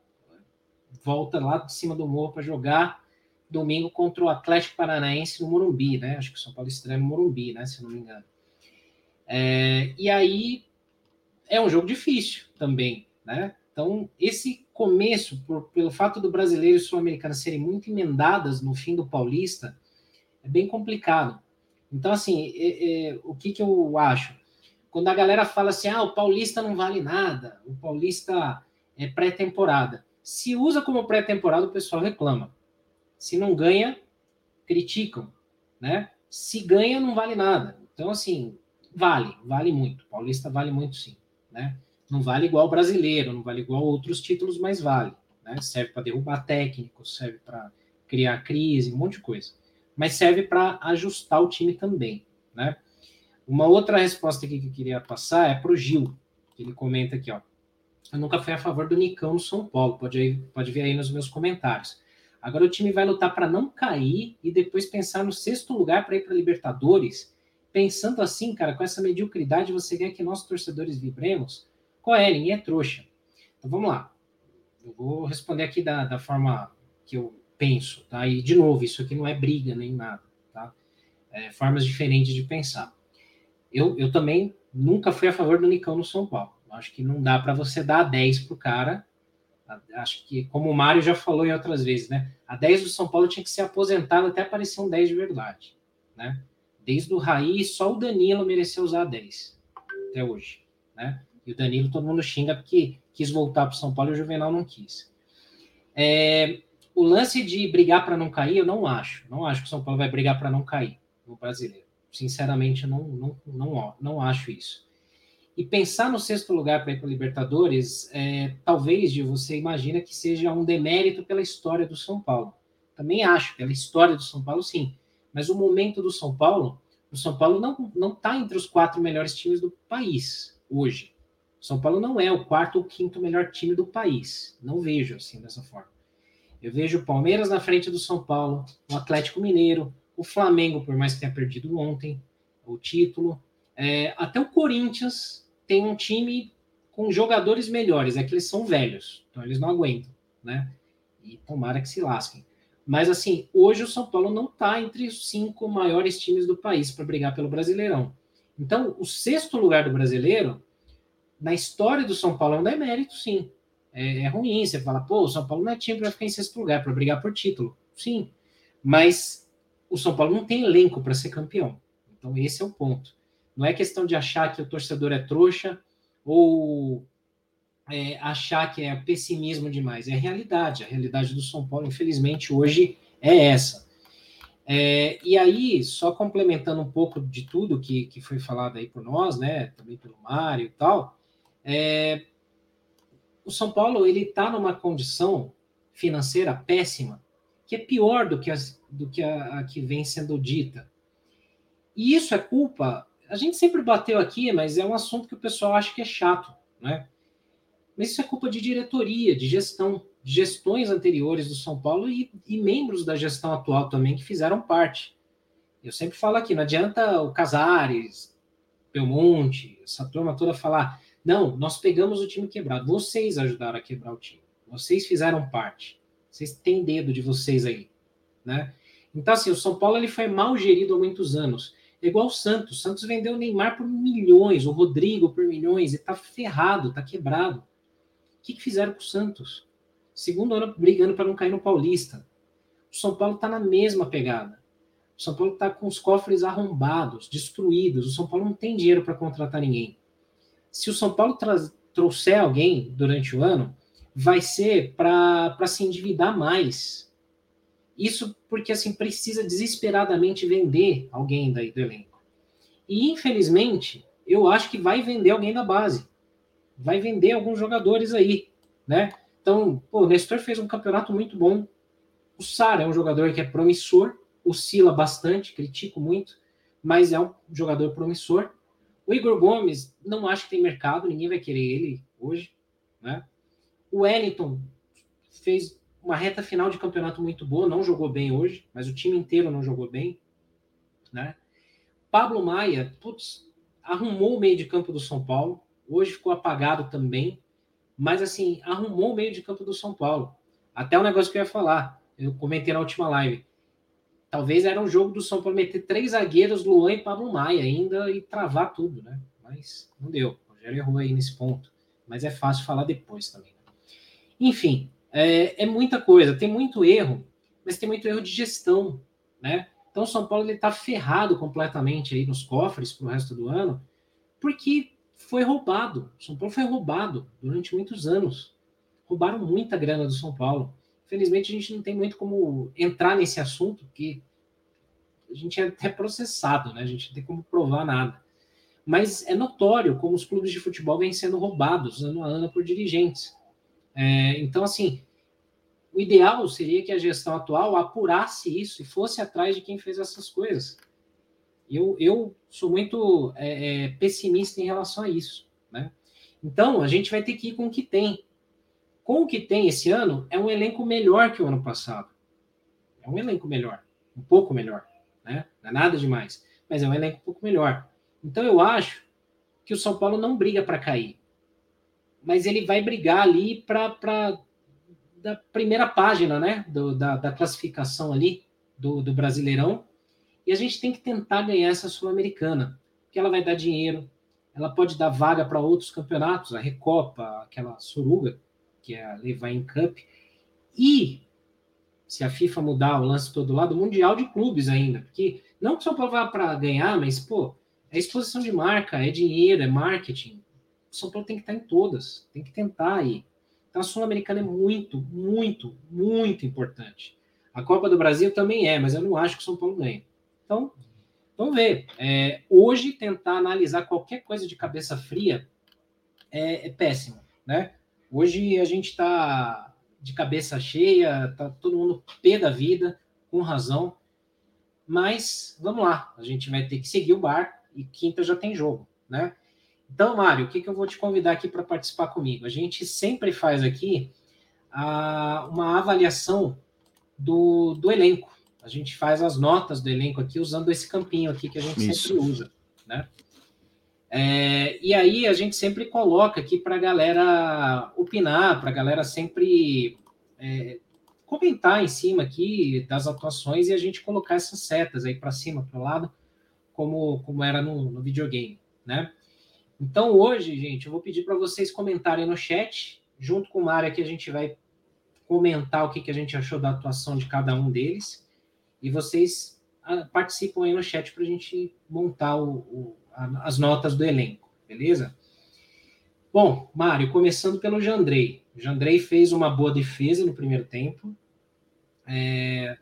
volta lá de cima do morro para jogar domingo contra o Atlético Paranaense no Morumbi, né? Acho que o São Paulo estreia no Morumbi, né? Se não me engano. É, e aí é um jogo difícil também, né? Então, esse começo, por, pelo fato do brasileiro e sul-americano serem muito emendadas no fim do Paulista, é bem complicado. Então, assim, é, é, o que, que eu acho? Quando a galera fala assim, ah, o Paulista não vale nada, o Paulista é pré-temporada. Se usa como pré-temporada, o pessoal reclama. Se não ganha, criticam, né? Se ganha, não vale nada. Então, assim, vale, vale muito. Paulista vale muito, sim, né? Não vale igual brasileiro, não vale igual outros títulos, mas vale. Né? Serve para derrubar técnicos, serve para criar crise, um monte de coisa. Mas serve para ajustar o time também, né? Uma outra resposta que eu queria passar é para o Gil, que ele comenta aqui, ó. Eu nunca fui a favor do Nicão no São Paulo, pode, pode ver aí nos meus comentários. Agora o time vai lutar para não cair e depois pensar no sexto lugar para ir para Libertadores. Pensando assim, cara, com essa mediocridade, você quer que nós torcedores vibremos? Qual é? Ninguém é trouxa. Então vamos lá. Eu vou responder aqui da, da forma que eu penso, tá? E de novo, isso aqui não é briga nem nada, tá? É, formas diferentes de pensar eu, eu também nunca fui a favor do Nicão no São Paulo. Acho que não dá para você dar 10 pro cara. Acho que, como o Mário já falou em outras vezes, né? A 10 do São Paulo tinha que ser aposentado até aparecer um 10 de verdade, né? Desde o Raiz, só o Danilo mereceu usar 10 até hoje, né? E o Danilo todo mundo xinga porque quis voltar para o São Paulo e o Juvenal não quis. É, o lance de brigar para não cair, eu não acho. Não acho que o São Paulo vai brigar para não cair no brasileiro. Sinceramente, não, não, não, não acho isso. E pensar no sexto lugar para ir para Libertadores, é, talvez, de você imagina que seja um demérito pela história do São Paulo. Também acho, pela história do São Paulo, sim. Mas o momento do São Paulo, o São Paulo não não está entre os quatro melhores times do país hoje. O São Paulo não é o quarto ou quinto melhor time do país. Não vejo assim dessa forma. Eu vejo o Palmeiras na frente do São Paulo, o Atlético Mineiro, o Flamengo, por mais que tenha perdido ontem o título, é, até o Corinthians tem um time com jogadores melhores, é que eles são velhos, então eles não aguentam, né? E tomara que se lasquem. Mas assim, hoje o São Paulo não está entre os cinco maiores times do país para brigar pelo Brasileirão. Então, o sexto lugar do brasileiro, na história do São Paulo, é um demérito, sim. É, é ruim. Você fala, pô, o São Paulo não é time para ficar em sexto lugar, para brigar por título. Sim. Mas o São Paulo não tem elenco para ser campeão. Então, esse é o ponto. Não é questão de achar que o torcedor é trouxa ou é, achar que é pessimismo demais. É a realidade. A realidade do São Paulo, infelizmente, hoje é essa. É, e aí, só complementando um pouco de tudo que, que foi falado aí por nós, né, também pelo Mário e tal, é, o São Paulo ele está numa condição financeira péssima que é pior do que, as, do que a, a que vem sendo dita. E isso é culpa. A gente sempre bateu aqui, mas é um assunto que o pessoal acha que é chato, né? Mas isso é culpa de diretoria, de gestão, de gestões anteriores do São Paulo e, e membros da gestão atual também que fizeram parte. Eu sempre falo aqui, não adianta o Casares, Belmonte, essa turma toda falar, não, nós pegamos o time quebrado. Vocês ajudaram a quebrar o time. Vocês fizeram parte Vocês têm dedo de vocês aí, né? Então, assim, o São Paulo ele foi mal gerido há muitos anos. É igual o Santos. Santos vendeu o Neymar por milhões, o Rodrigo por milhões, e tá ferrado, tá quebrado. O que, que fizeram com o Santos? Segundo ano brigando para não cair no Paulista. O São Paulo tá na mesma pegada. O São Paulo tá com os cofres arrombados, destruídos. O São Paulo não tem dinheiro para contratar ninguém. Se o São Paulo trouxer alguém durante o ano, vai ser para se endividar mais. Isso porque assim precisa desesperadamente vender alguém daí do elenco. E infelizmente, eu acho que vai vender alguém da base. Vai vender alguns jogadores aí, né? Então, pô, o Nestor fez um campeonato muito bom. O Sara é um jogador que é promissor, oscila bastante, critico muito, mas é um jogador promissor. O Igor Gomes, não acho que tem mercado, ninguém vai querer ele hoje, né? O Wellington fez uma reta final de campeonato muito boa, não jogou bem hoje, mas o time inteiro não jogou bem, né? Pablo Maia, putz, arrumou o meio de campo do São Paulo, hoje ficou apagado também, mas assim, arrumou o meio de campo do São Paulo. Até o negócio que eu ia falar, eu comentei na última live. Talvez era um jogo do São Paulo meter três zagueiros, Luan e Pablo Maia ainda e travar tudo, né? Mas não deu. O Rogério errou aí nesse ponto. Mas é fácil falar depois também. Né? Enfim, é, é, muita coisa, tem muito erro, mas tem muito erro de gestão, né? Então o São Paulo ele está ferrado completamente aí nos cofres para o resto do ano, porque foi roubado. São Paulo foi roubado durante muitos anos. Roubaram muita grana do São Paulo. Infelizmente a gente não tem muito como entrar nesse assunto, porque a gente é até processado, né? A gente não tem como provar nada. Mas é notório como os clubes de futebol vêm sendo roubados ano a ano por dirigentes. É, então, assim, o ideal seria que a gestão atual apurasse isso e fosse atrás de quem fez essas coisas. Eu, eu sou muito é, é, pessimista em relação a isso. Né? Então, a gente vai ter que ir com o que tem. Com o que tem esse ano, é um elenco melhor que o ano passado. É um elenco melhor, um pouco melhor. Né? Não é nada demais, mas é um elenco um pouco melhor. Então, eu acho que o São Paulo não briga para cair mas ele vai brigar ali para da primeira página, né, do, da, da, classificação ali do, do Brasileirão, e a gente tem que tentar ganhar essa Sul-Americana, porque ela vai dar dinheiro, ela pode dar vaga para outros campeonatos, a Recopa, aquela Suruga, que é a Levain Cup, e se a FIFA mudar o lance todo lado, Mundial de Clubes ainda, porque não que Paulo vá para ganhar, mas, pô, é exposição de marca, é dinheiro, é marketing, São Paulo tem que estar em todas, tem que tentar aí. Então a Sul-Americana é muito, muito, muito importante. A Copa do Brasil também é, mas eu não acho que o São Paulo ganhe. Então, vamos ver. É, hoje, tentar analisar qualquer coisa de cabeça fria é, é péssimo, né? Hoje a gente está de cabeça cheia, tá todo mundo pé da vida, com razão. Mas vamos lá, a gente vai ter que seguir o bar e quinta já tem jogo, né? Então, Mário, o que, que eu vou te convidar aqui para participar comigo? A gente sempre faz aqui a, uma avaliação do, do elenco. A gente faz as notas do elenco aqui usando esse campinho aqui que a gente Isso. sempre usa, né? É, e aí a gente sempre coloca aqui para a galera opinar, para a galera sempre é, comentar em cima aqui das atuações e a gente colocar essas setas aí para cima, para o lado, como, como era no, no videogame, né? Então, hoje, gente, eu vou pedir para vocês comentarem no chat, junto com o Mário que a gente vai comentar o que, que a gente achou da atuação de cada um deles. E vocês ah, participam aí no chat para a gente montar o, o, a, as notas do elenco, beleza? Bom, Mário, começando pelo Jandrei. O Jandrei fez uma boa defesa no primeiro tempo. É,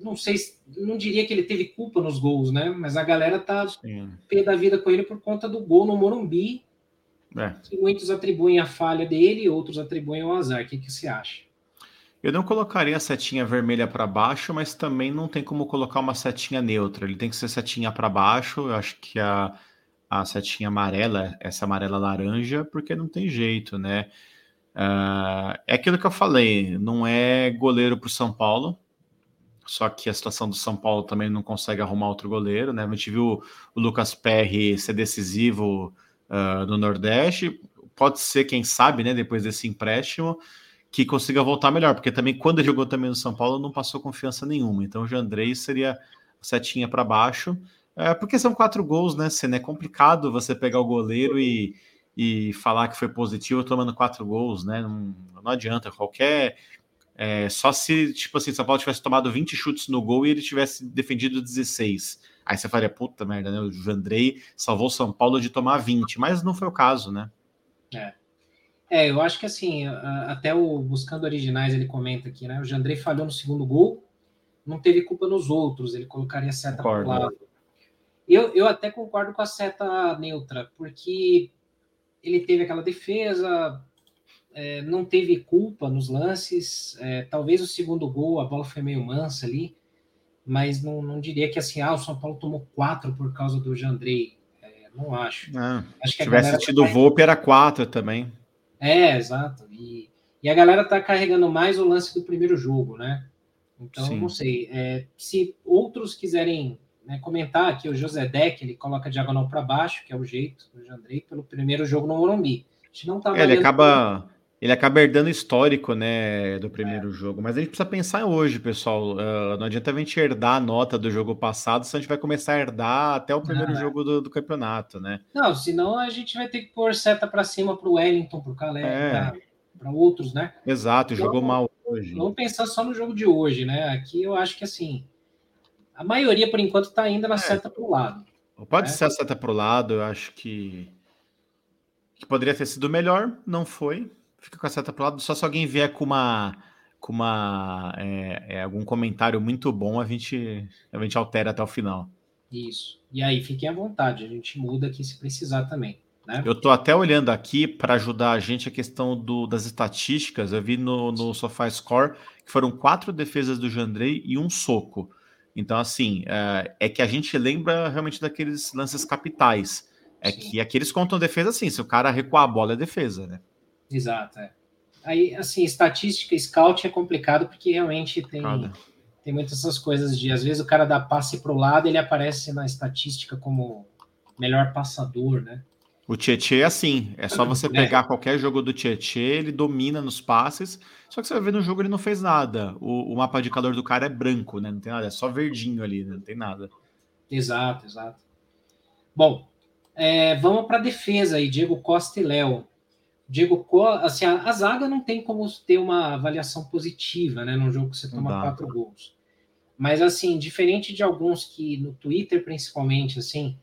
não sei, não diria que ele teve culpa nos gols, né? Mas a galera tá Sim. pé da vida com ele por conta do gol no Morumbi. É. Muitos atribuem a falha dele, outros atribuem o azar. O que, que você acha? Eu não colocaria a setinha vermelha para baixo, mas também não tem como colocar uma setinha neutra. Ele tem que ser setinha para baixo. Eu acho que a, a setinha amarela, essa amarela laranja, porque não tem jeito, né? Uh, é aquilo que eu falei, não é goleiro para o São Paulo, só que a situação do São Paulo também não consegue arrumar outro goleiro, né? A gente viu o Lucas Perry ser decisivo uh, no Nordeste. Pode ser, quem sabe, né? Depois desse empréstimo, que consiga voltar melhor, porque também quando ele jogou também no São Paulo não passou confiança nenhuma. Então o Jandrei seria setinha para baixo, é, porque são quatro gols, né? Sendo é complicado você pegar o goleiro e, e falar que foi positivo tomando quatro gols, né? Não, não adianta. Qualquer. É, só se, tipo assim, São Paulo tivesse tomado 20 chutes no gol e ele tivesse defendido 16. Aí você faria, puta merda, né? O Jandrei salvou São Paulo de tomar 20, mas não foi o caso, né? É. É, eu acho que assim, até o Buscando Originais ele comenta aqui, né? O Jandrei falhou no segundo gol, não teve culpa nos outros, ele colocaria seta para lado. Eu, eu até concordo com a seta neutra, porque ele teve aquela defesa, é, não teve culpa nos lances, é, talvez o segundo gol, a bola foi meio mansa ali, mas não, não diria que assim, ah, o São Paulo tomou quatro por causa do Jandrei. É, não acho. Ah, acho que se tivesse tido o tá... Volpe, era quatro também. É, exato. E, e a galera tá carregando mais o lance do primeiro jogo, né? Então, Sim. não sei. É, se outros quiserem né, comentar aqui, o José Deck, ele coloca diagonal para baixo, que é o jeito do Jandrei, pelo primeiro jogo no Morumbi. A gente não tá é, ele acaba ele acaba herdando histórico, né, do primeiro é. jogo. Mas a gente precisa pensar hoje, pessoal. Uh, não adianta a gente herdar a nota do jogo passado, se a gente vai começar a herdar até o primeiro ah, jogo do, do, campeonato, né? Não, senão a gente vai ter que pôr seta para cima para o Wellington, para o Calé, é. para outros, né? Exato, então, jogou mal hoje. Vamos pensar só no jogo de hoje, né? Aqui eu acho que assim, a maioria por enquanto está ainda na é. seta para o lado. Pode né? ser a seta para o lado, eu acho que, que poderia ter sido melhor, não foi fica com a seta pro lado. Só se alguém vier com uma com uma é, é, algum comentário muito bom, a gente a gente altera até o final. Isso. E aí, fiquem à vontade, a gente muda aqui se precisar também. Né? Eu tô até olhando aqui para ajudar a gente a questão do, das estatísticas. Eu vi no, no SofaScore que foram quatro defesas do Jandrei e um soco. Então, assim, é, é que a gente lembra realmente daqueles lances capitais. É Sim. que aqueles contam defesa assim, se o cara recuar a bola é defesa, né? Exato, é. Aí, assim, estatística, scout é complicado porque realmente tem, tem muitas essas coisas de, às vezes, o cara dá passe para o lado ele aparece na estatística como melhor passador, né? O Tietchan é assim, é só você [LAUGHS] é. pegar é. qualquer jogo do Tietchan, ele domina nos passes, só que você vai ver no jogo ele não fez nada. O, o mapa de calor do cara é branco, né? Não tem nada, é só verdinho ali, né? não tem nada. Exato, exato. Bom, é, vamos para a defesa aí, Diego Costa e Léo. Diego assim, a, zaga não tem como ter uma avaliação positiva, né, num jogo que você toma quatro gols. Mas assim, diferente de alguns que no Twitter principalmente, assim,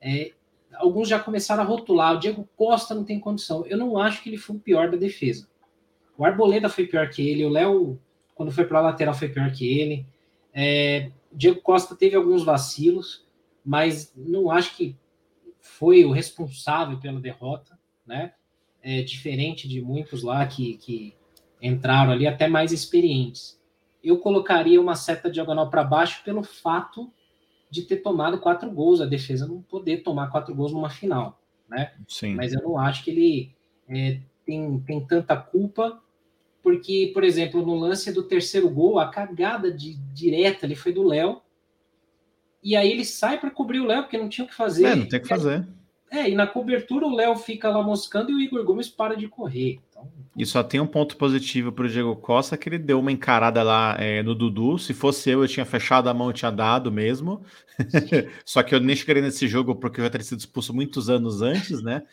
é, alguns já começaram a rotular, o Diego Costa não tem condição. Eu não acho que ele foi o pior da defesa. O Arboleda foi pior que ele, o Léo, quando foi para a lateral, foi pior que ele. É, Diego Costa teve alguns vacilos, mas não acho que foi o responsável pela derrota, né? É, diferente de muitos lá que, que entraram ali, até mais experientes. Eu colocaria uma seta diagonal para baixo pelo fato de ter tomado quatro gols, a defesa não poder tomar quatro gols numa final, né? Sim. Mas eu não acho que ele é, tem, tem tanta culpa, porque, por exemplo, no lance do terceiro gol, a cagada de direta ali foi do Léo, e aí ele sai para cobrir o Léo, porque não tinha o que fazer. É, não tem o que fazer. É, e na cobertura o Léo fica lá moscando e o Igor Gomes para de correr. Então... E só tem um ponto positivo para o Diego Costa, que ele deu uma encarada lá é, no Dudu. Se fosse eu, eu tinha fechado a mão, eu tinha dado mesmo. [LAUGHS] só que eu nem chegaria nesse jogo porque eu já teria sido expulso muitos anos antes, né?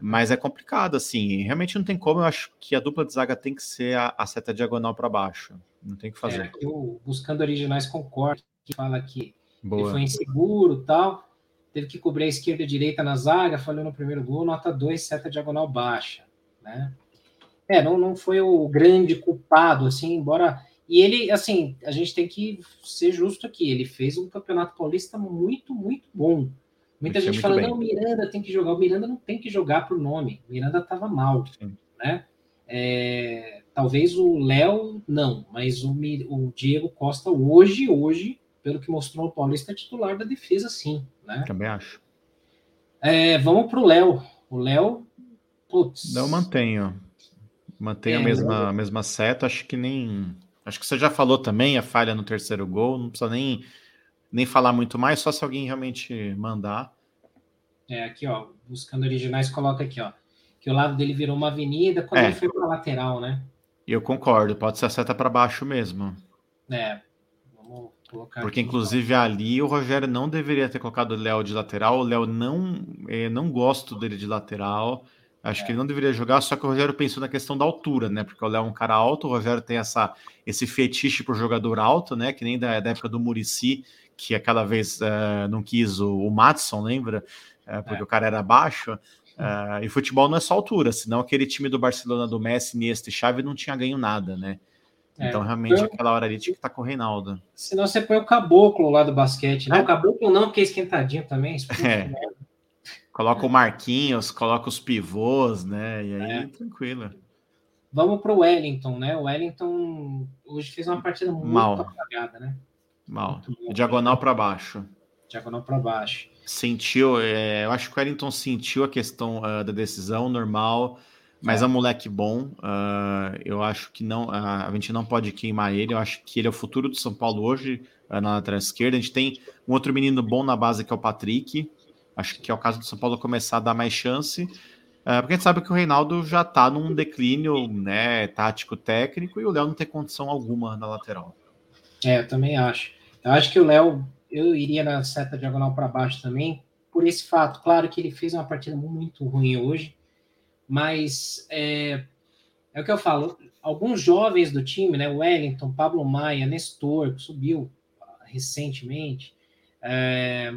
Mas é complicado, assim. Realmente não tem como. Eu acho que a dupla de zaga tem que ser a, a seta diagonal para baixo. Não tem o que fazer. É, eu, buscando originais, concordo. Que fala que Boa. ele foi inseguro tal teve que cobrir a esquerda e a direita na zaga, falhou no primeiro gol, nota 2, seta diagonal baixa, né? É, não, não foi o grande culpado, assim, embora... E ele, assim, a gente tem que ser justo aqui, ele fez um campeonato paulista muito, muito bom. Muita gente falando, não, Miranda tem que jogar. O Miranda não tem que jogar por nome. O Miranda estava mal, Sim. né? É, talvez o Léo, não, mas o, o Diego Costa hoje, hoje, pelo que mostrou o Paulista, é titular da defesa, sim. Né? Também acho. É, vamos para o Léo. O Léo, putz. Não mantenho. Mantenho é, a mesma, a mesma seta. Acho que nem. Acho que você já falou também a falha no terceiro gol. Não precisa nem, nem falar muito mais, só se alguém realmente mandar. É, aqui, ó. Buscando originais, coloca aqui, ó. Que o lado dele virou uma avenida quando é. ele foi para a lateral, né? Eu concordo, pode ser a seta para baixo mesmo. É, colocar Porque, aqui, inclusive, ali o Rogério não deveria ter colocado o Léo de lateral. O Léo não, eh, não gosto dele de lateral. Acho É. que ele não deveria jogar, só que o Rogério pensou na questão da altura, né? Porque o Léo é um cara alto, o Rogério tem essa, esse fetiche pro jogador alto, né? Que nem da, da época do Murici, que aquela vez eh, não quis o, o Matson, lembra? Eh, porque É. o cara era baixo. Eh, e futebol não é só altura, senão aquele time do Barcelona do Messi, Iniesta e Xavi não tinha ganho nada, né? É. Então, realmente, Eu- aquela hora ali tinha que estar com o Reinaldo. Senão você põe o caboclo lá do basquete. Não, É. o caboclo não, porque é esquentadinho também. É. né? Coloca o Marquinhos, coloca os pivôs, né? E aí, É. tranquilo. Vamos para o Wellington, né? O Wellington hoje fez uma partida muito Mal. apagada, né? Mal. Diagonal para baixo. Diagonal para baixo. Sentiu, é, eu acho que o Wellington sentiu a questão ah, da decisão normal, mas É. um moleque bom. ah, eu acho que não, ah, a gente não pode queimar ele. Eu acho que ele é o futuro do São Paulo hoje ah, na lateral esquerda. A gente tem um outro menino bom na base que é o Patrick. Acho que é o caso do São Paulo começar a dar mais chance. porque a gente sabe que o Reinaldo já tá num declínio né, tático técnico e o Léo não tem condição alguma na lateral. É, eu também acho. Eu acho que o Léo, eu iria na seta diagonal para baixo também, por esse fato. Claro que ele fez uma partida muito ruim hoje, mas é, é o que eu falo. Alguns jovens do time, né? Wellington, Pablo Maia, Nestor, que subiu recentemente, é,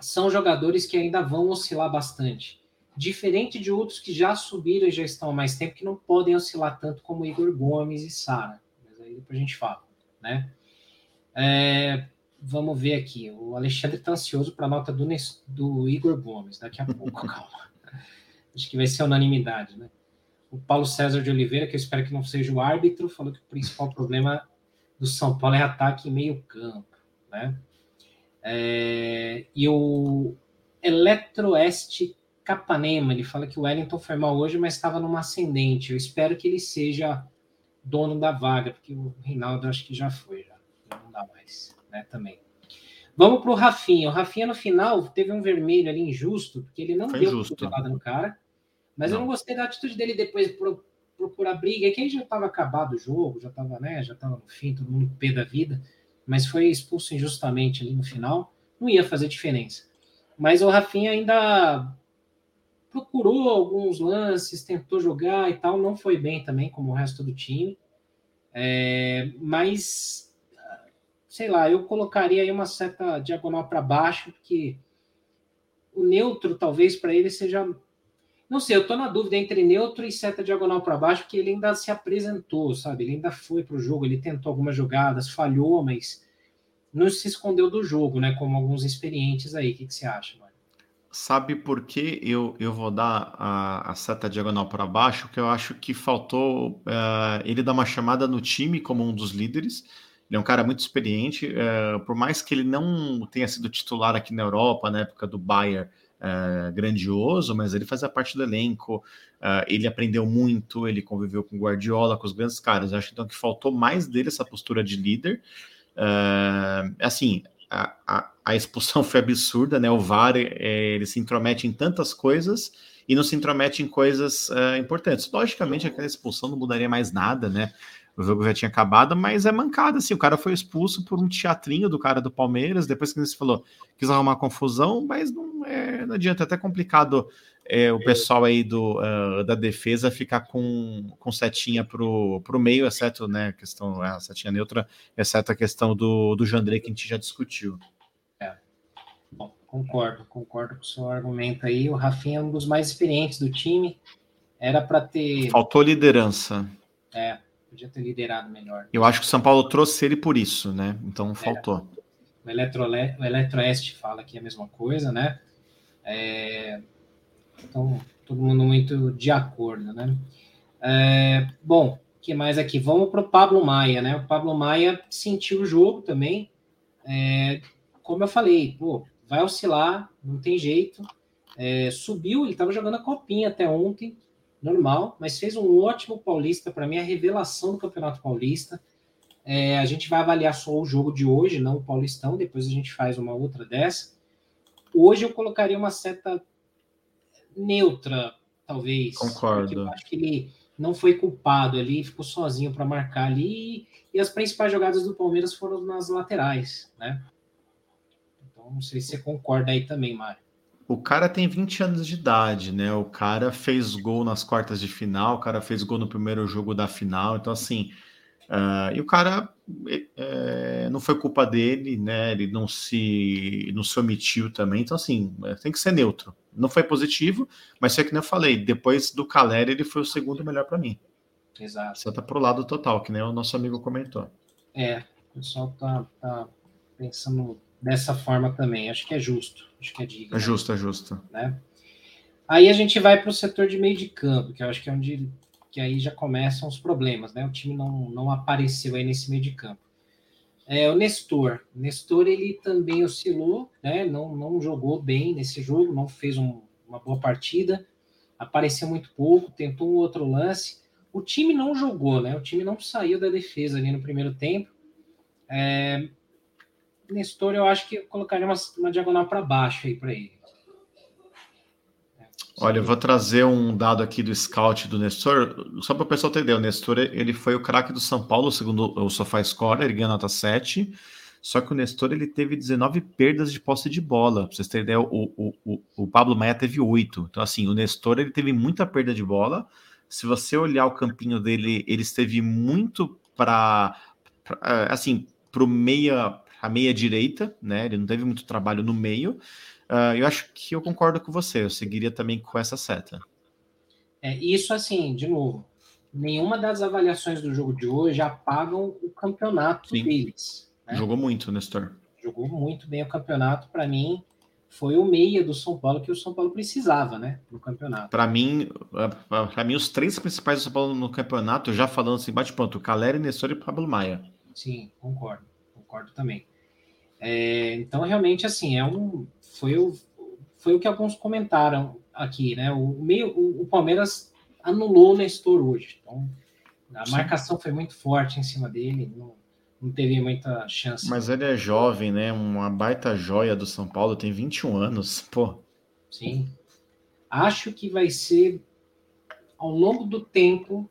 são jogadores que ainda vão oscilar bastante. Diferente de outros que já subiram e já estão há mais tempo, que não podem oscilar tanto como Igor Gomes e Sara. Mas aí depois a gente fala né? É, vamos ver aqui. O Alexandre está ansioso para a nota do, do Igor Gomes. Daqui a pouco, [LAUGHS] calma. Acho que vai ser unanimidade, né? O Paulo César de Oliveira, que eu espero que não seja o árbitro, falou que o principal problema do São Paulo é ataque em meio campo, né? É, e o Eletroeste Capanema, ele fala que o Wellington foi mal hoje, mas estava numa ascendente. Eu espero que ele seja dono da vaga, porque o Reinaldo acho que já foi, já, já não dá mais, né, também. Vamos para o Rafinha. O Rafinha, no final, teve um vermelho ali injusto, porque ele não Foi deu injusto. cotovelada no cara, mas eu Não. não gostei da atitude dele depois de pro- procurar briga, é que aí já estava acabado o jogo, já estava, né, já estava no fim, todo mundo pé da vida, mas foi expulso injustamente ali no final, não ia fazer diferença. Mas o Rafinha ainda procurou alguns lances, tentou jogar e tal, não foi bem também, como o resto do time. É, mas, sei lá, eu colocaria aí uma seta diagonal para baixo, porque o neutro talvez para ele seja. Não sei, eu tô na dúvida entre neutro e seta diagonal para baixo, porque ele ainda se apresentou, sabe? Ele ainda foi para o jogo, ele tentou algumas jogadas, falhou, mas não se escondeu do jogo, né? Como alguns experientes aí. O que, que você acha, mano? Sabe por que eu, eu vou dar a, a seta diagonal para baixo? Que eu acho que faltou eh, ele dar uma chamada no time como um dos líderes. Ele é um cara muito experiente, eh, por mais que ele não tenha sido titular aqui na Europa, na época do Bayern, eh, grandioso, mas ele fazia parte do elenco, eh, ele aprendeu muito, ele conviveu com Guardiola, com os grandes caras. Eu acho então que faltou mais dele essa postura de líder. Eh, assim, a, a, a expulsão foi absurda, né? O VAR é, ele se intromete em tantas coisas e não se intromete em coisas é, importantes. Logicamente, aquela expulsão não mudaria mais nada, né? O jogo já tinha acabado, mas é mancada, assim. O cara foi expulso por um teatrinho do cara do Palmeiras, depois que você falou, quis arrumar confusão, mas não, é, não adianta, é até complicado é, o pessoal aí do, uh, da defesa ficar com, com setinha pro, pro meio, exceto, né, a questão, a setinha neutra, exceto a questão do, do Jandrei que a gente já discutiu. Bom, concordo, concordo com o seu argumento aí. O Rafinha é um dos mais experientes do time. Era para ter. Faltou liderança. É, podia ter liderado melhor. Eu acho que o São Paulo trouxe ele por isso, né? Então faltou. O, Eletroeste fala aqui a mesma coisa, né? É... Então, todo mundo muito de acordo, né? É... Bom, o que mais aqui? Vamos para o Pablo Maia, né? O Pablo Maia sentiu o jogo também. É... Como eu falei, pô, vai oscilar, não tem jeito. É... Subiu, ele estava jogando a copinha até ontem, normal, mas fez um ótimo paulista, para mim, a revelação do Campeonato Paulista. É, a gente vai avaliar só o jogo de hoje, não o Paulistão, depois a gente faz uma outra dessa. Hoje eu colocaria uma seta neutra, talvez. Concordo. Eu acho que ele não foi culpado ali, ficou sozinho para marcar ali. E as principais jogadas do Palmeiras foram nas laterais, né? Então, não sei se você concorda aí também, Mário. O cara tem 20 anos de idade, né? O cara fez gol nas quartas de final, o cara fez gol no primeiro jogo da final. Então, assim, Uh, e o cara é, não foi culpa dele, né? Ele não se não se omitiu também. Então, assim, é, tem que ser neutro. Não foi positivo, mas foi que nem eu falei. Depois do Caleri, ele foi o segundo melhor para mim. Exato. Você tá pro lado total, que nem o nosso amigo comentou. É, o pessoal tá, tá pensando dessa forma também. Acho que é justo. Acho que é digno. É justo, é justo. Né? Aí a gente vai para o setor de meio de campo, que eu acho que é onde que aí já começam os problemas, né? O time não, não apareceu aí nesse meio de campo. É, o Nestor. O Nestor, ele também oscilou, né? Não, não jogou bem nesse jogo, não fez um, uma boa partida, apareceu muito pouco, tentou um outro lance. O time não jogou, né? O time não saiu da defesa ali no primeiro tempo. É, Nestor, eu acho que eu colocaria uma, uma diagonal para baixo aí para ele. Olha, eu vou trazer um dado aqui do scout do Nestor, só para o pessoal entender. O Nestor ele foi o craque do São Paulo, segundo o SofaScore, ele ganhou nota 7. Só que o Nestor ele teve 19 perdas de posse de bola. Para vocês terem ideia, o, o, o, o Pablo Maia teve 8. Então, assim, o Nestor ele teve muita perda de bola. Se você olhar o campinho dele, ele esteve muito para assim, para o meia, a meia direita, né? Ele não teve muito trabalho no meio. Uh, eu acho que eu concordo com você, eu seguiria também com essa seta. É, isso assim, de novo, nenhuma das avaliações do jogo de hoje apagam o campeonato Sim. deles. Né? Jogou muito, Nestor. Jogou muito bem o campeonato, para mim foi o meia do São Paulo que o São Paulo precisava, né, no campeonato. Para mim, para mim os três principais do São Paulo no campeonato, já falando assim, bate pronto, Caleri, Nestor e Pablo Maia. Sim, concordo, concordo também. É, então realmente assim é um foi o, foi o que alguns comentaram aqui, né? O, meio, o, o Palmeiras anulou o Nestor hoje. Então, a Sim. marcação foi muito forte em cima dele, não, não teve muita chance. Mas ele é jovem, né? Uma baita joia do São Paulo, tem 21 anos, [LAUGHS] pô. Sim. Acho que vai ser, ao longo do tempo,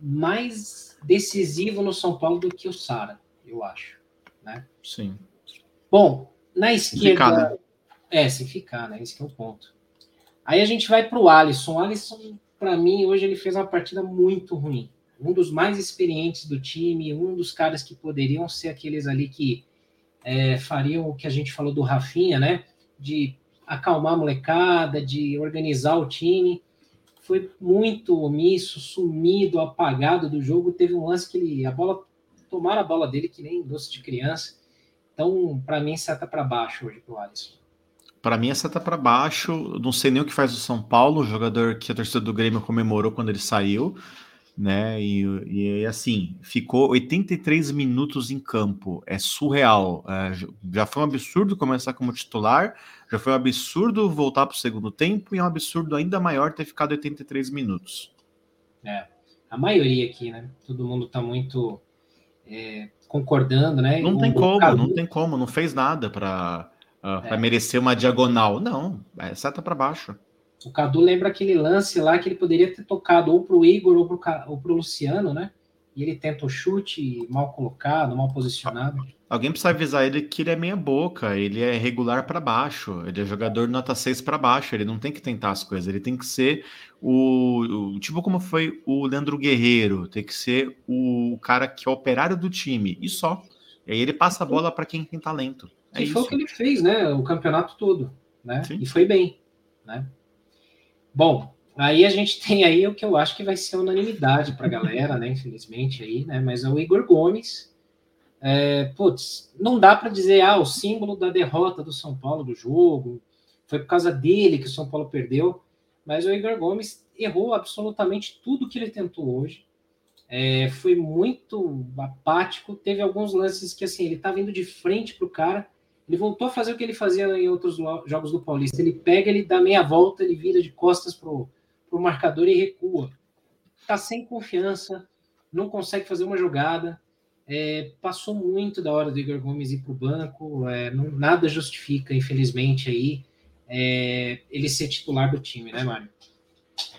mais decisivo no São Paulo do que o Sara, eu acho. Né? Sim. Bom, na esquerda. Né? É, se ficar, né? Esse é o ponto. Aí a gente vai para o Alisson. O Alisson, para mim, hoje ele fez uma partida muito ruim. Um dos mais experientes do time, um dos caras que poderiam ser aqueles ali que é, fariam o que a gente falou do Rafinha, né? De acalmar a molecada, de organizar o time. Foi muito omisso, sumido, apagado do jogo. Teve um lance que ele, a bola, tomaram a bola dele que nem doce de criança. Então, para mim, seta para baixo hoje para o Alisson. Para mim, essa tá para baixo. Não sei nem o que faz o São Paulo, jogador que a torcida do Grêmio comemorou quando ele saiu, né? E, e assim, ficou 83 minutos em campo. É surreal. É, já foi um absurdo começar como titular, já foi um absurdo voltar para o segundo tempo, e é um absurdo ainda maior ter ficado 83 minutos. É, a maioria aqui, né? Todo mundo tá muito é, concordando, né? Não o, tem como, Cadu... não tem como, não fez nada para Uh, é. Vai merecer uma diagonal. Não, é seta para baixo. O Cadu lembra aquele lance lá que ele poderia ter tocado ou para o Igor ou para o Luciano, né? E ele tenta o chute mal colocado, mal posicionado. Alguém precisa avisar ele que ele é meia boca, ele é regular para baixo, ele é jogador nota 6 para baixo, ele não tem que tentar as coisas, ele tem que ser o, o, tipo como foi o Leandro Guerreiro, tem que ser o cara que é operário do time e só. E aí ele passa a bola para quem tem talento. É que foi o que ele fez, né? O campeonato todo, né? Sim. E foi bem, né? Bom, aí a gente tem aí o que eu acho que vai ser unanimidade para a galera, né? Infelizmente aí, né? Mas é o Igor Gomes. É, putz, não dá para dizer, ah, o símbolo da derrota do São Paulo do jogo, foi por causa dele que o São Paulo perdeu, mas o Igor Gomes errou absolutamente tudo que ele tentou hoje. É, foi muito apático. Teve alguns lances que assim ele tá vindo de frente pro cara, ele voltou a fazer o que ele fazia em outros jogos do Paulista. Ele pega, ele dá meia volta, ele vira de costas pro, pro marcador e recua. Tá sem confiança, não consegue fazer uma jogada. É, passou muito da hora do Igor Gomes ir para o banco, é, não, nada justifica, infelizmente, aí é, ele ser titular do time, né, Mário?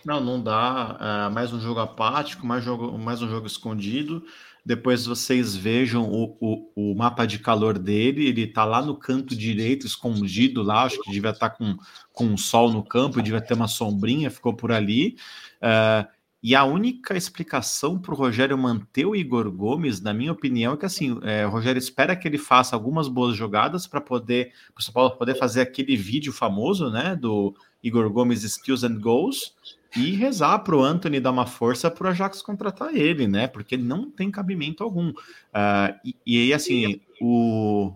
Não, não dá. Uh, mais um jogo apático, mais, jogo, mais um jogo escondido. Depois vocês vejam o, o, o mapa de calor dele. Ele está lá no canto direito, escondido lá. Acho que devia estar tá com, com um sol no campo, devia ter uma sombrinha, ficou por ali. Uh, e a única explicação para o Rogério manter o Igor Gomes, na minha opinião, é que assim, é, o Rogério espera que ele faça algumas boas jogadas para poder, para São Paulo poder fazer aquele vídeo famoso, né, do Igor Gomes Skills and Goals, e rezar para o Anthony dar uma força para o Ajax contratar ele, né? Porque ele não tem cabimento algum. Uh, e, e aí, assim, o,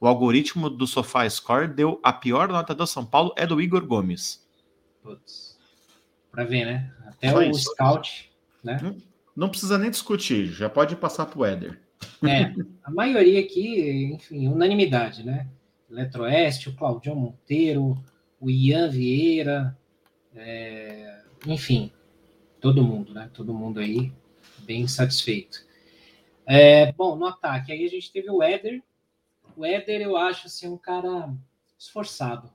o algoritmo do Sofá Score deu a pior nota do São Paulo é do Igor Gomes. Putz. Para ver, né? Até Só o isso. scout, né? Não, não, precisa nem discutir, já pode passar para o Éder. É, a maioria aqui, enfim, unanimidade, né? Eletroeste, o Claudio Monteiro, o Ian Vieira, é, enfim, todo mundo, né? Todo mundo aí bem satisfeito. É, bom, no ataque, aí a gente teve o Éder. O Éder, eu acho assim, um cara esforçado,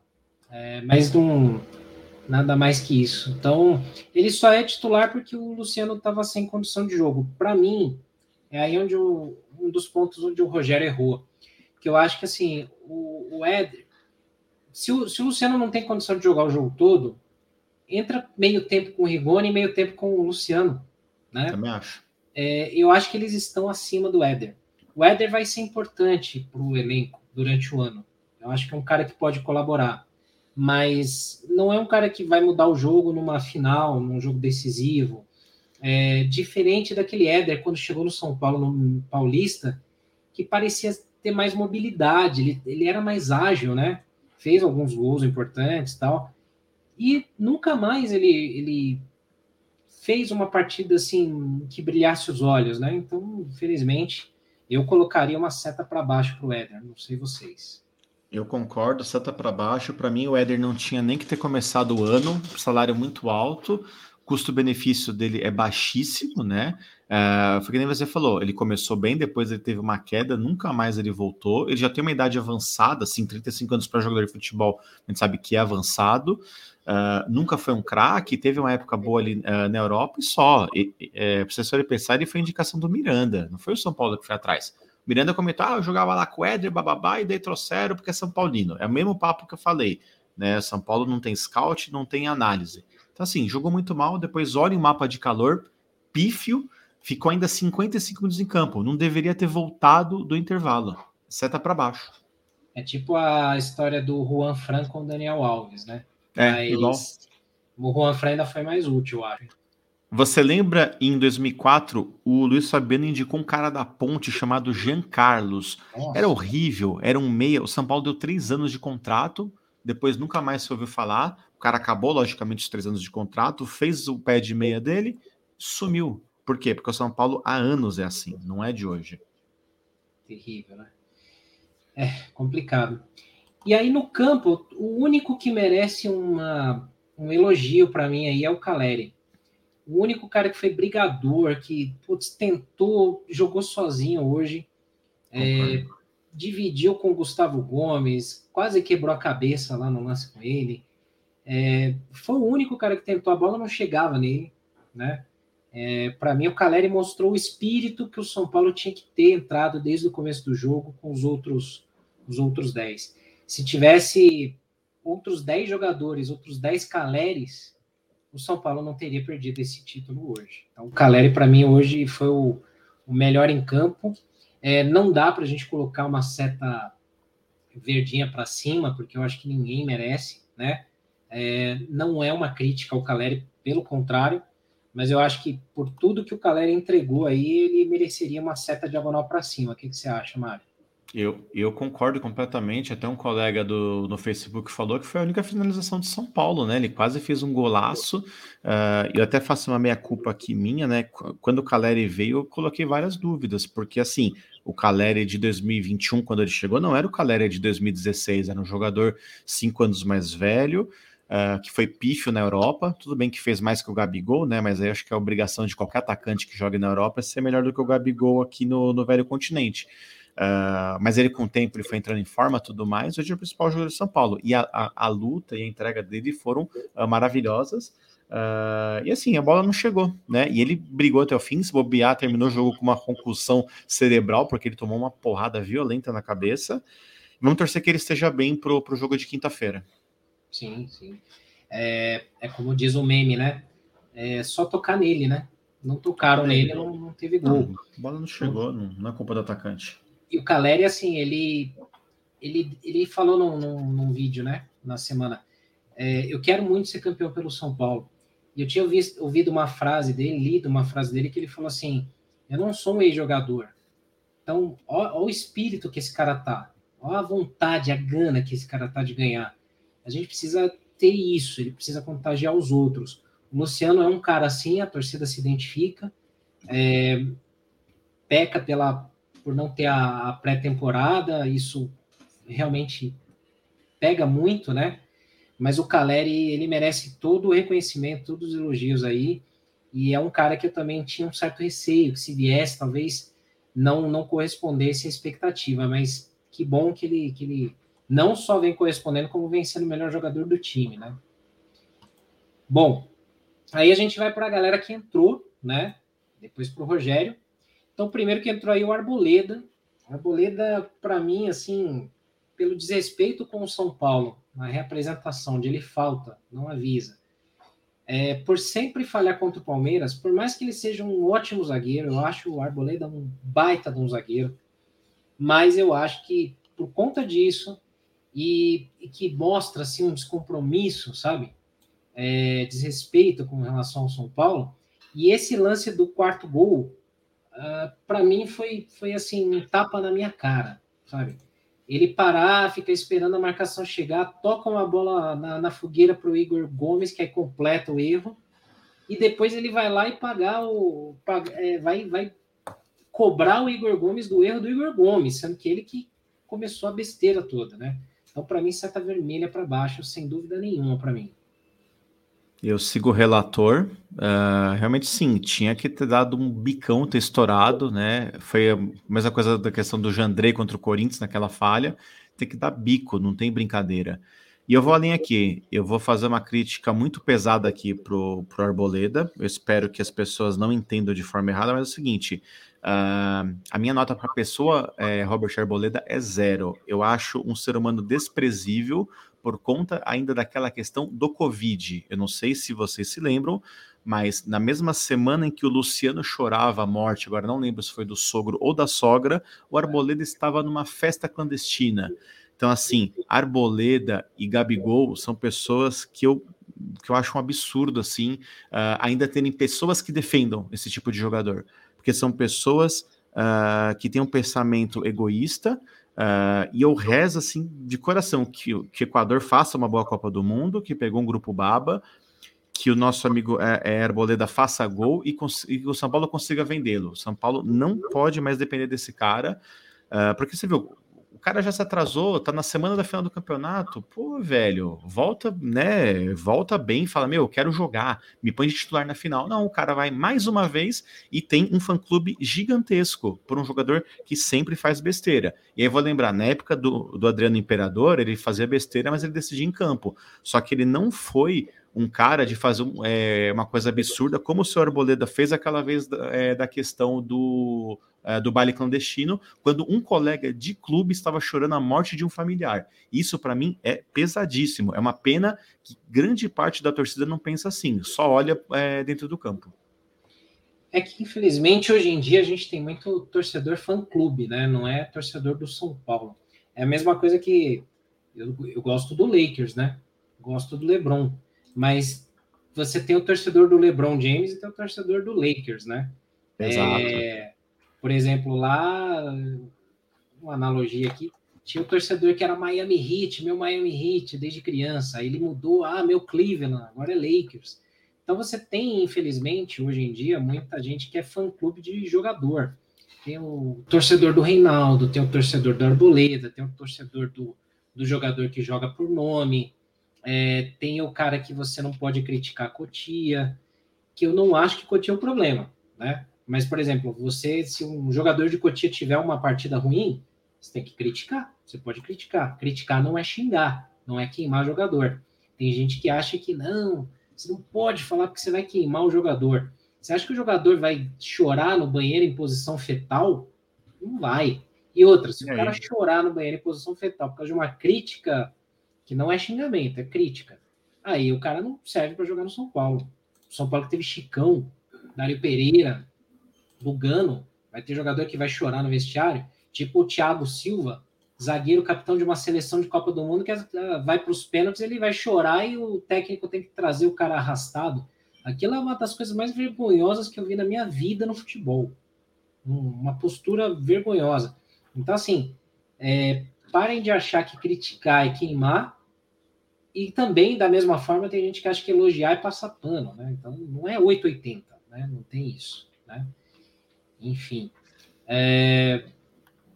é, mas não nada mais que isso. Então, ele só é titular porque o Luciano estava sem condição de jogo. Para mim, é aí onde um dos pontos onde o Rogério errou. Que eu acho que assim, o, o Éder, se o, se o Luciano não tem condição de jogar o jogo todo, entra meio tempo com o Rigoni e meio tempo com o Luciano. Né? Também acho. É, eu acho que eles estão acima do Éder. O Éder vai ser importante para o elenco durante o ano. Eu acho que é um cara que pode colaborar. Mas não é um cara que vai mudar o jogo numa final, num jogo decisivo. É, diferente daquele Éder quando chegou no São Paulo, no Paulista, que parecia ter mais mobilidade, ele, ele era mais ágil, né? Fez alguns gols importantes tal e nunca mais ele, ele fez uma partida assim que brilhasse os olhos, né? Então, infelizmente, eu colocaria uma seta para baixo para o Éder, não sei vocês. Eu concordo, seta para baixo. Para mim, o Éder não tinha nem que ter começado o ano, salário muito alto, custo-benefício dele é baixíssimo, né? Uh, foi que nem você falou, ele começou bem, depois ele teve uma queda, nunca mais ele voltou. Ele já tem uma idade avançada, assim, 35 anos para jogador de futebol, a gente sabe que é avançado. Uh, nunca foi um craque, teve uma época boa ali uh, na Europa e só. E, é, pra vocês pensar, ele foi indicação do Miranda, não foi o São Paulo que foi atrás. O Miranda comentou: ah, eu jogava lá com o Éder, bababá, e daí trouxeram porque é São Paulino. É o mesmo papo que eu falei. Né? São Paulo não tem scout, não tem análise. Então, assim, jogou muito mal. Depois, olha o mapa de calor, pífio, ficou ainda 55 minutos em campo. Não deveria ter voltado do intervalo. Seta para baixo. É tipo a história do Juan Fran com o Daniel Alves, né? É, Mas igual. O Juan Fran ainda foi mais útil, eu acho. Você lembra em 2004 o Luiz Fabiano indicou um cara da ponte chamado Jean Carlos? Nossa. Era horrível, era um meia. O São Paulo deu três anos de contrato, depois nunca mais se ouviu falar. O cara acabou, logicamente, os três anos de contrato, fez o pé de meia dele, sumiu. Por quê? Porque o São Paulo há anos é assim, não é de hoje. Terrível, né? É complicado. E aí no campo, o único que merece uma, um elogio para mim aí é o Caleri. O único cara que foi brigador, que putz, tentou, jogou sozinho hoje, é, dividiu com o Gustavo Gomes, quase quebrou a cabeça lá no lance com ele. É, foi o único cara que tentou, a bola não chegava nele, né? É, para mim, o Caleri mostrou o espírito que o São Paulo tinha que ter entrado desde o começo do jogo com os outros os outros 10 se tivesse outros 10 jogadores, outros 10 Caleres, o São Paulo não teria perdido esse título hoje. Então, o Caleri, para mim, hoje foi o, o melhor em campo. É, não dá para a gente colocar uma seta verdinha para cima, porque eu acho que ninguém merece, né? É, não é uma crítica ao Caleri, pelo contrário, mas eu acho que por tudo que o Caleri entregou aí, ele mereceria uma seta diagonal para cima. O que, que você acha, Mário? Eu, eu concordo completamente. Até um colega do, no Facebook falou que foi a única finalização de São Paulo, né? Ele quase fez um golaço. Uh, eu até faço uma meia-culpa aqui minha, né? Quando o Caleri veio, eu coloquei várias dúvidas, porque assim, o Caleri de 2021, quando ele chegou, não era o Caleri de 2016, era um jogador cinco anos mais velho. Uh, que foi pífio na Europa, tudo bem que fez mais que o Gabigol, né? Mas aí acho que a obrigação de qualquer atacante que jogue na Europa é ser melhor do que o Gabigol aqui no, no velho continente. Uh, mas ele, com o tempo, ele foi entrando em forma tudo mais. Hoje é o principal jogador de São Paulo. E a, a, a luta e a entrega dele foram uh, maravilhosas. Uh, e assim, a bola não chegou, né? E ele brigou até o fim, se bobear, terminou o jogo com uma concussão cerebral, porque ele tomou uma porrada violenta na cabeça. Vamos torcer que ele esteja bem pro, pro jogo de quinta-feira. Sim, sim. É, é como diz o meme, né? É só tocar nele, né? Não tocaram nele, não, não teve gol. Não, a bola não chegou, não, não é culpa do atacante. E o Caleri, assim, ele, ele, ele falou num, num, num vídeo, né? Na semana. É, eu quero muito ser campeão pelo São Paulo. E eu tinha visto, ouvido uma frase dele, lido uma frase dele, que ele falou assim: Eu não sou um ex-jogador. Então, ó, o espírito que esse cara tá, ó a vontade, a gana que esse cara tá de ganhar. A gente precisa ter isso, ele precisa contagiar os outros. O Luciano é um cara assim, a torcida se identifica, é, peca pela, por não ter a, a pré-temporada, isso realmente pega muito, né? Mas o Caleri, ele merece todo o reconhecimento, todos os elogios aí. E é um cara que eu também tinha um certo receio, que se viesse, talvez não, não correspondesse à expectativa. Mas que bom que ele, que ele não só vem correspondendo, como vem sendo o melhor jogador do time, né? Bom, aí a gente vai para a galera que entrou, né? Depois para o Rogério. Então, primeiro que entrou aí o Arboleda. Arboleda, para mim, assim, pelo desrespeito com o São Paulo, na reapresentação, onde ele falta, não avisa. É, por sempre falhar contra o Palmeiras, por mais que ele seja um ótimo zagueiro, eu acho o Arboleda um baita de um zagueiro, mas eu acho que por conta disso e, e que mostra assim um descompromisso, sabe, é, desrespeito com relação ao São Paulo, e esse lance do quarto gol, uh, ah, para mim foi foi assim um tapa na minha cara, sabe? ele parar, fica esperando a marcação chegar, toca uma bola na, na fogueira para o Igor Gomes, que é completa o erro, e depois ele vai lá e pagar o. é, vai, vai cobrar o Igor Gomes do erro do Igor Gomes, sendo que ele que começou a besteira toda, né? Então, para mim, seta vermelha para baixo, sem dúvida nenhuma para mim. Eu sigo o relator. Uh, realmente, sim, tinha que ter dado um bicão, ter estourado, né? Foi a mesma coisa da questão do Jandrei contra o Corinthians naquela falha. Tem que dar bico, não tem brincadeira. E eu vou além aqui, eu vou fazer uma crítica muito pesada aqui pro, pro Arboleda. Eu espero que as pessoas não entendam de forma errada, mas é o seguinte: uh, a minha nota para a pessoa, é, Robert Arboleda, é zero. Eu acho um ser humano desprezível por conta ainda daquela questão do Covid. Eu não sei se vocês se lembram, mas na mesma semana em que o Luciano chorava a morte, agora não lembro se foi do sogro ou da sogra, o Arboleda estava numa festa clandestina. Então, assim, Arboleda e Gabigol são pessoas que eu, que eu acho um absurdo, assim, uh, ainda terem pessoas que defendam esse tipo de jogador. Porque são pessoas uh, que têm um pensamento egoísta, Uh, e eu rezo assim de coração que, que o Equador faça uma boa Copa do Mundo, que pegou um grupo baba, que o nosso amigo é, é Arboleda faça gol e, e o São Paulo consiga vendê-lo. São Paulo não pode mais depender desse cara, uh, porque você viu, cara já se atrasou, tá na semana da final do campeonato. Pô, velho, volta, né? Volta bem, fala: Meu, eu quero jogar, me põe de titular na final. Não, o cara vai mais uma vez e tem um fã-clube gigantesco por um jogador que sempre faz besteira. E aí vou lembrar: na época do, do Adriano Imperador, ele fazia besteira, mas ele decidia em campo. Só que ele não foi um cara de fazer um, é, uma coisa absurda, como o senhor Arboleda fez aquela vez é, da questão do, é, do baile clandestino, quando um colega de clube estava chorando a morte de um familiar. Isso, para mim, é pesadíssimo. É uma pena que grande parte da torcida não pensa assim, só olha é, dentro do campo. É que, infelizmente, hoje em dia a gente tem muito torcedor fã-clube, né? Não é torcedor do São Paulo. É a mesma coisa que eu, eu gosto do Lakers, né? Gosto do LeBron mas você tem o torcedor do LeBron James e tem o torcedor do Lakers, né? Exato. É, por exemplo, lá, uma analogia aqui, tinha o torcedor que era Miami Heat, meu Miami Heat desde criança, aí ele mudou, ah, meu Cleveland, agora é Lakers. Então você tem, infelizmente, hoje em dia, muita gente que é fã-clube de jogador. Tem o torcedor do Reinaldo, tem o torcedor do Arboleda, tem o torcedor do, do jogador que joga por nome, é, tem o cara que você não pode criticar Cotia, que eu não acho que Cotia é um problema, né? Mas, por exemplo, você, se um jogador de Cotia tiver uma partida ruim, você tem que criticar. Você pode criticar. Criticar não é xingar, não é queimar jogador. Tem gente que acha que não, Você não pode falar porque você vai queimar o jogador. Você acha que o jogador vai chorar no banheiro em posição fetal? Não vai. E outra, se o cara chorar no banheiro em posição fetal por causa de uma crítica, que não é xingamento, é crítica, aí o cara não serve para jogar no São Paulo. O São Paulo que teve Chicão, Dário Pereira, Lugano, vai ter jogador que vai chorar no vestiário, tipo o Thiago Silva, zagueiro capitão de uma seleção de Copa do Mundo que ah, vai para os pênaltis, ele vai chorar e o técnico tem que trazer o cara arrastado. Aquilo é uma das coisas mais vergonhosas que eu vi na minha vida no futebol. Uma postura vergonhosa. Então, assim, é, parem de achar que criticar é queimar. E também, da mesma forma, tem gente que acha que elogiar é passar pano, né? Então, não é 880, né? Não tem isso, né? Enfim. É,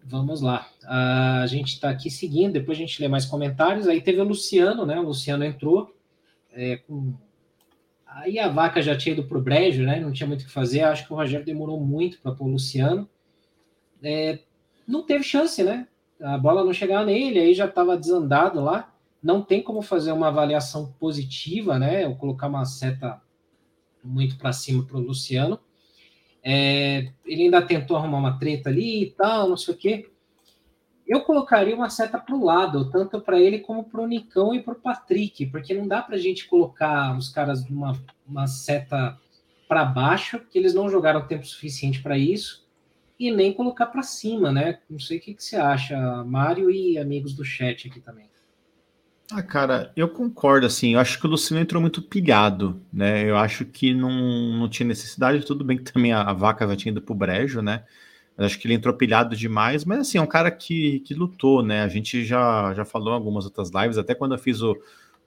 vamos lá. A gente está aqui seguindo, depois a gente lê mais comentários. Aí teve o Luciano, né? O Luciano entrou é, com Aí a vaca já tinha ido para o brejo, né? Não tinha muito o que fazer. Acho que o Rogério demorou muito para pôr o Luciano. É, não teve chance, né? A bola não chegava nele, aí já estava desandado lá. Não tem como fazer uma avaliação positiva, né? Ou colocar uma seta muito para cima para o Luciano. É, ele ainda tentou arrumar uma treta ali e tal, não sei o quê eu colocaria uma seta para o lado, tanto para ele como para o Nicão e para o Patrick, porque não dá para a gente colocar os caras numa uma seta para baixo, que eles não jogaram tempo suficiente para isso, e nem colocar para cima, né? Não sei o que, que você acha, Mário e amigos do chat aqui também. Ah, cara, eu concordo, assim, eu acho que o Luciano entrou muito pilhado, né? Eu acho que não, não tinha necessidade, tudo bem que também a, a vaca já tinha ido pro brejo, né? acho que ele entrou pilhado demais, mas assim, é um cara que, que lutou, né? A gente já, já falou em algumas outras lives, até quando eu fiz o,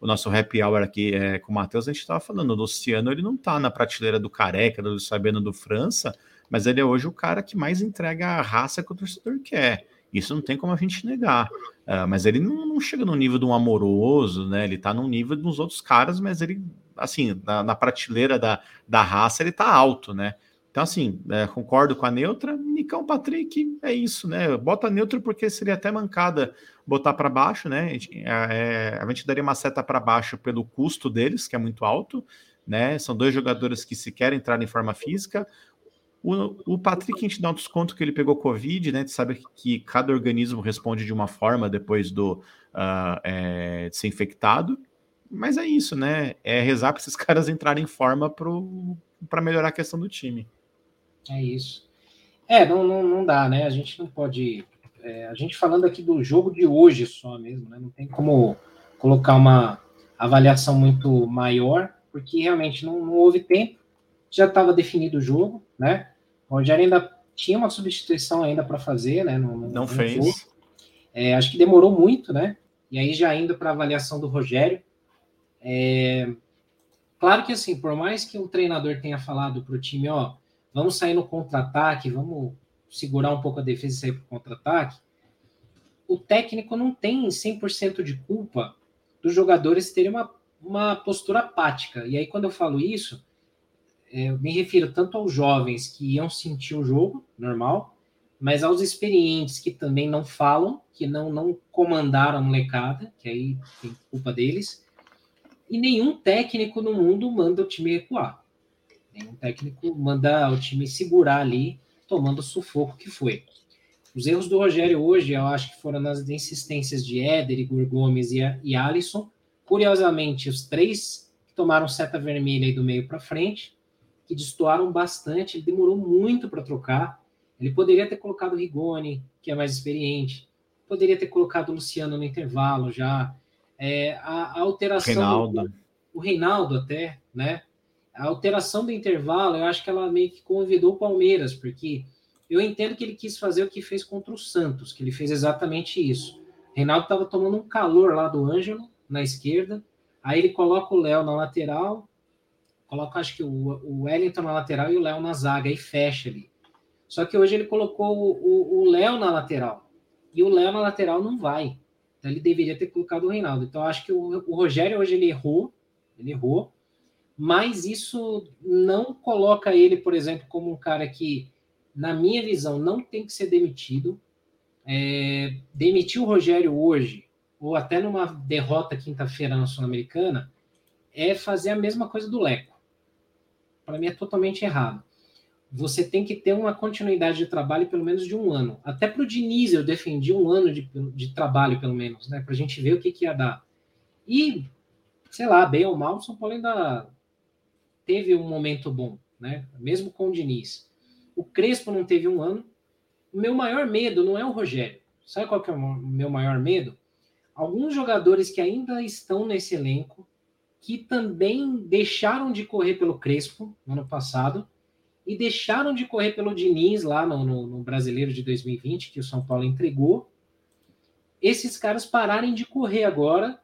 o nosso happy hour aqui é, com o Matheus, a gente estava falando, o Luciano ele não tá na prateleira do Careca, do Sabendo do França, mas ele é hoje o cara que mais entrega a raça que o torcedor quer. Isso não tem como a gente negar. Uh, mas ele não, não, chega no nível de um amoroso, né? Ele tá no nível dos outros caras, mas ele, assim, na, na prateleira da, da raça, ele tá alto, né? Então, assim, é, concordo com a neutra. Nicão Patrick é isso, né? Bota neutro porque seria até mancada botar para baixo, né? A gente, é, é, a gente daria uma seta para baixo pelo custo deles, que é muito alto, né? São dois jogadores que se querem entrar em forma física. O, o Patrick, a gente dá um desconto que ele pegou Covid, né? A gente sabe que, cada organismo responde de uma forma depois do uh, é, de ser infectado. Mas é isso, né? É rezar para esses [LAUGHS] caras entrarem em forma para melhorar a questão do time. É isso. É, não, não, não dá, né? A gente não pode. É, a gente falando aqui do jogo de hoje só mesmo, né? Não tem como colocar uma avaliação muito maior, porque realmente não, não houve tempo. Já estava definido o jogo, né? O Rogério ainda tinha uma substituição ainda para fazer, né? No, no, não no fez. É, acho que demorou muito, né? E aí já indo para a avaliação do Rogério. É, claro que assim, por mais que o treinador tenha falado para o time, ó, vamos sair no contra-ataque, vamos segurar um pouco a defesa e sair para o contra-ataque, o técnico não tem 100% de culpa dos jogadores terem uma, uma postura apática. E aí, quando eu falo isso, eu me refiro tanto aos jovens que iam sentir o jogo, normal, mas aos experientes que também não falam, que não, não comandaram a molecada, que aí tem culpa deles, e nenhum técnico no mundo manda o time recuar. Nenhum técnico manda o time segurar ali, tomando o sufoco que foi. Os erros do Rogério hoje, eu acho que foram nas insistências de Éder, Igor Gomes e, e Alisson. Curiosamente, os três tomaram seta vermelha aí do meio para frente, que destoaram bastante, ele demorou muito para trocar. Ele poderia ter colocado o Rigoni, que é mais experiente, poderia ter colocado o Luciano no intervalo já. É, a, a alteração. Reinaldo. Do, o Reinaldo, até, né? a alteração do intervalo, eu acho que ela meio que convidou o Palmeiras, porque eu entendo que ele quis fazer o que fez contra o Santos, que ele fez exatamente isso. Reinaldo estava tomando um calor lá do Ângelo, na esquerda, aí ele coloca o Léo na lateral, coloca acho que o, Wellington na lateral e o Léo na zaga, e fecha ali. Só que hoje ele colocou o Léo na lateral, e o Léo na lateral não vai. Então ele deveria ter colocado o Reinaldo. Então acho que o, o Rogério hoje ele errou, ele errou, mas isso não coloca ele, por exemplo, como um cara que, na minha visão, não tem que ser demitido. É, demitir o Rogério hoje, ou até numa derrota quinta-feira na Sul-Americana, é fazer a mesma coisa do Leco. Para mim é totalmente errado. Você tem que ter uma continuidade de trabalho pelo menos de um ano. Até para o Diniz eu defendi um ano de, de trabalho, pelo menos, né? Para a gente ver o que, que ia dar. E, sei lá, bem ou mal, o São Paulo ainda teve um momento bom, né? Mesmo com o Diniz. O Crespo não teve um ano. O meu maior medo não é o Rogério. Sabe qual que é o meu maior medo? Alguns jogadores que ainda estão nesse elenco, que também deixaram de correr pelo Crespo no ano passado e deixaram de correr pelo Diniz lá no, no, no Brasileiro de 2020, que o São Paulo entregou. Esses caras pararem de correr agora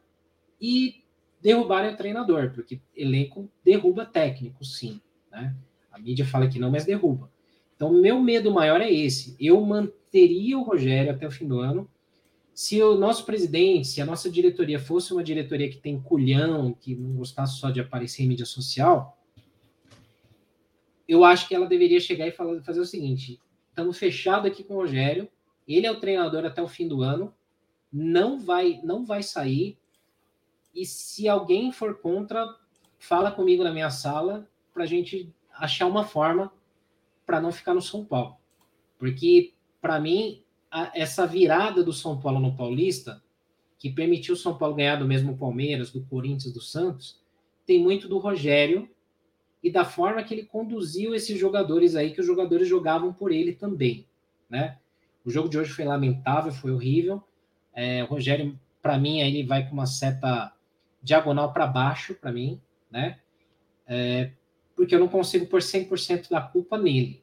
e derrubarem o treinador, porque elenco derruba técnico, sim. Né? A mídia fala que não, mas derruba. Então, meu medo maior é esse. Eu manteria o Rogério até o fim do ano. Se o nosso presidente, se a nossa diretoria fosse uma diretoria que tem culhão, que não gostasse só de aparecer em mídia social, eu acho que ela deveria chegar e falar, fazer o seguinte: estamos fechados aqui com o Rogério, ele é o treinador até o fim do ano, não vai, não vai sair. E se alguém for contra, fala comigo na minha sala para a gente achar uma forma para não ficar no São Paulo. Porque, para mim, a, essa virada do São Paulo no Paulista, que permitiu o São Paulo ganhar do mesmo Palmeiras, do Corinthians, do Santos, tem muito do Rogério e da forma que ele conduziu esses jogadores aí, que os jogadores jogavam por ele também, né? O jogo de hoje foi lamentável, foi horrível. É, o Rogério, para mim, ele vai com uma seta diagonal para baixo, para mim, né? É, porque eu não consigo pôr 100% da culpa nele.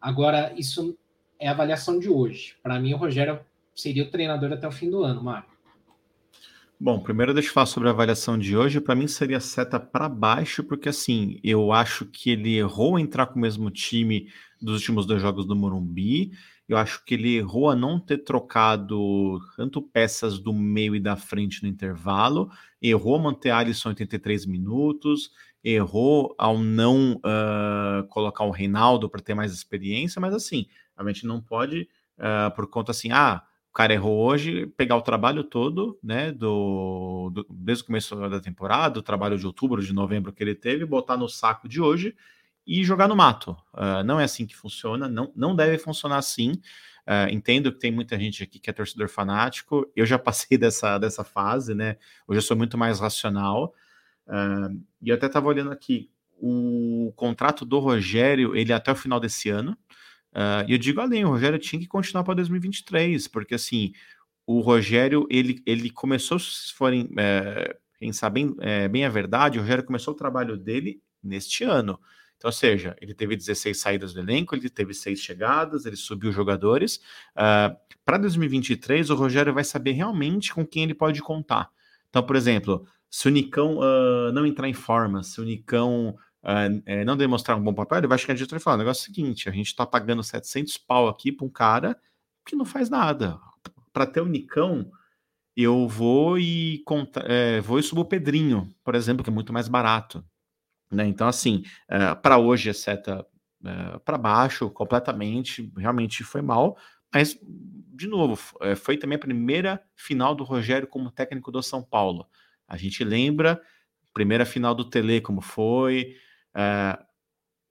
Agora, isso é a avaliação de hoje. Para mim, o Rogério seria o treinador até o fim do ano, Mário. Bom, primeiro deixa eu falar sobre a avaliação de hoje. Para mim seria seta para baixo, porque assim, eu acho que ele errou entrar com o mesmo time dos últimos dois jogos do Morumbi. Eu acho que ele errou a não ter trocado tanto peças do meio e da frente no intervalo, errou manter Alisson 83 minutos, errou ao não uh, colocar o Reinaldo para ter mais experiência, mas assim, a gente não pode, uh, por conta assim, ah, o cara errou hoje, pegar o trabalho todo, né, do, do, desde o começo da temporada, o trabalho de outubro, de novembro que ele teve, botar no saco de hoje e jogar no mato. Uh, não é assim que funciona, não, não deve funcionar assim. Uh, entendo que tem muita gente aqui que é torcedor fanático, eu já [LAUGHS] passei dessa, dessa fase, né? Hoje eu sou muito mais racional. Uh, e eu até estava olhando aqui, o contrato do Rogério, ele é até o final desse ano. Uh, e eu digo além, o Rogério tinha que continuar para 2023, porque assim, o Rogério, ele, ele começou, se forem é, pensar bem, é, bem a verdade, o Rogério começou o trabalho dele neste ano. Então, ou seja, ele teve 16 saídas do elenco, ele teve seis chegadas, ele subiu jogadores. Uh, para 2023, o Rogério vai saber realmente com quem ele pode contar. Então, por exemplo, se o Nicão uh, não entrar em forma, se o Nicão uh, é, não demonstrar um bom papel, ele vai chegar de e falar: o negócio é o seguinte, a gente está pagando 700 pau aqui para um cara que não faz nada. Para ter o Nicão, eu vou e é, vou e subo o Pedrinho, por exemplo, que é muito mais barato. Né? Então, assim, uh, para hoje a seta uh, para baixo completamente, realmente foi mal. Mas, de novo, foi também a primeira final do Rogério como técnico do São Paulo. A gente lembra, primeira final do Tele, como foi. Uh,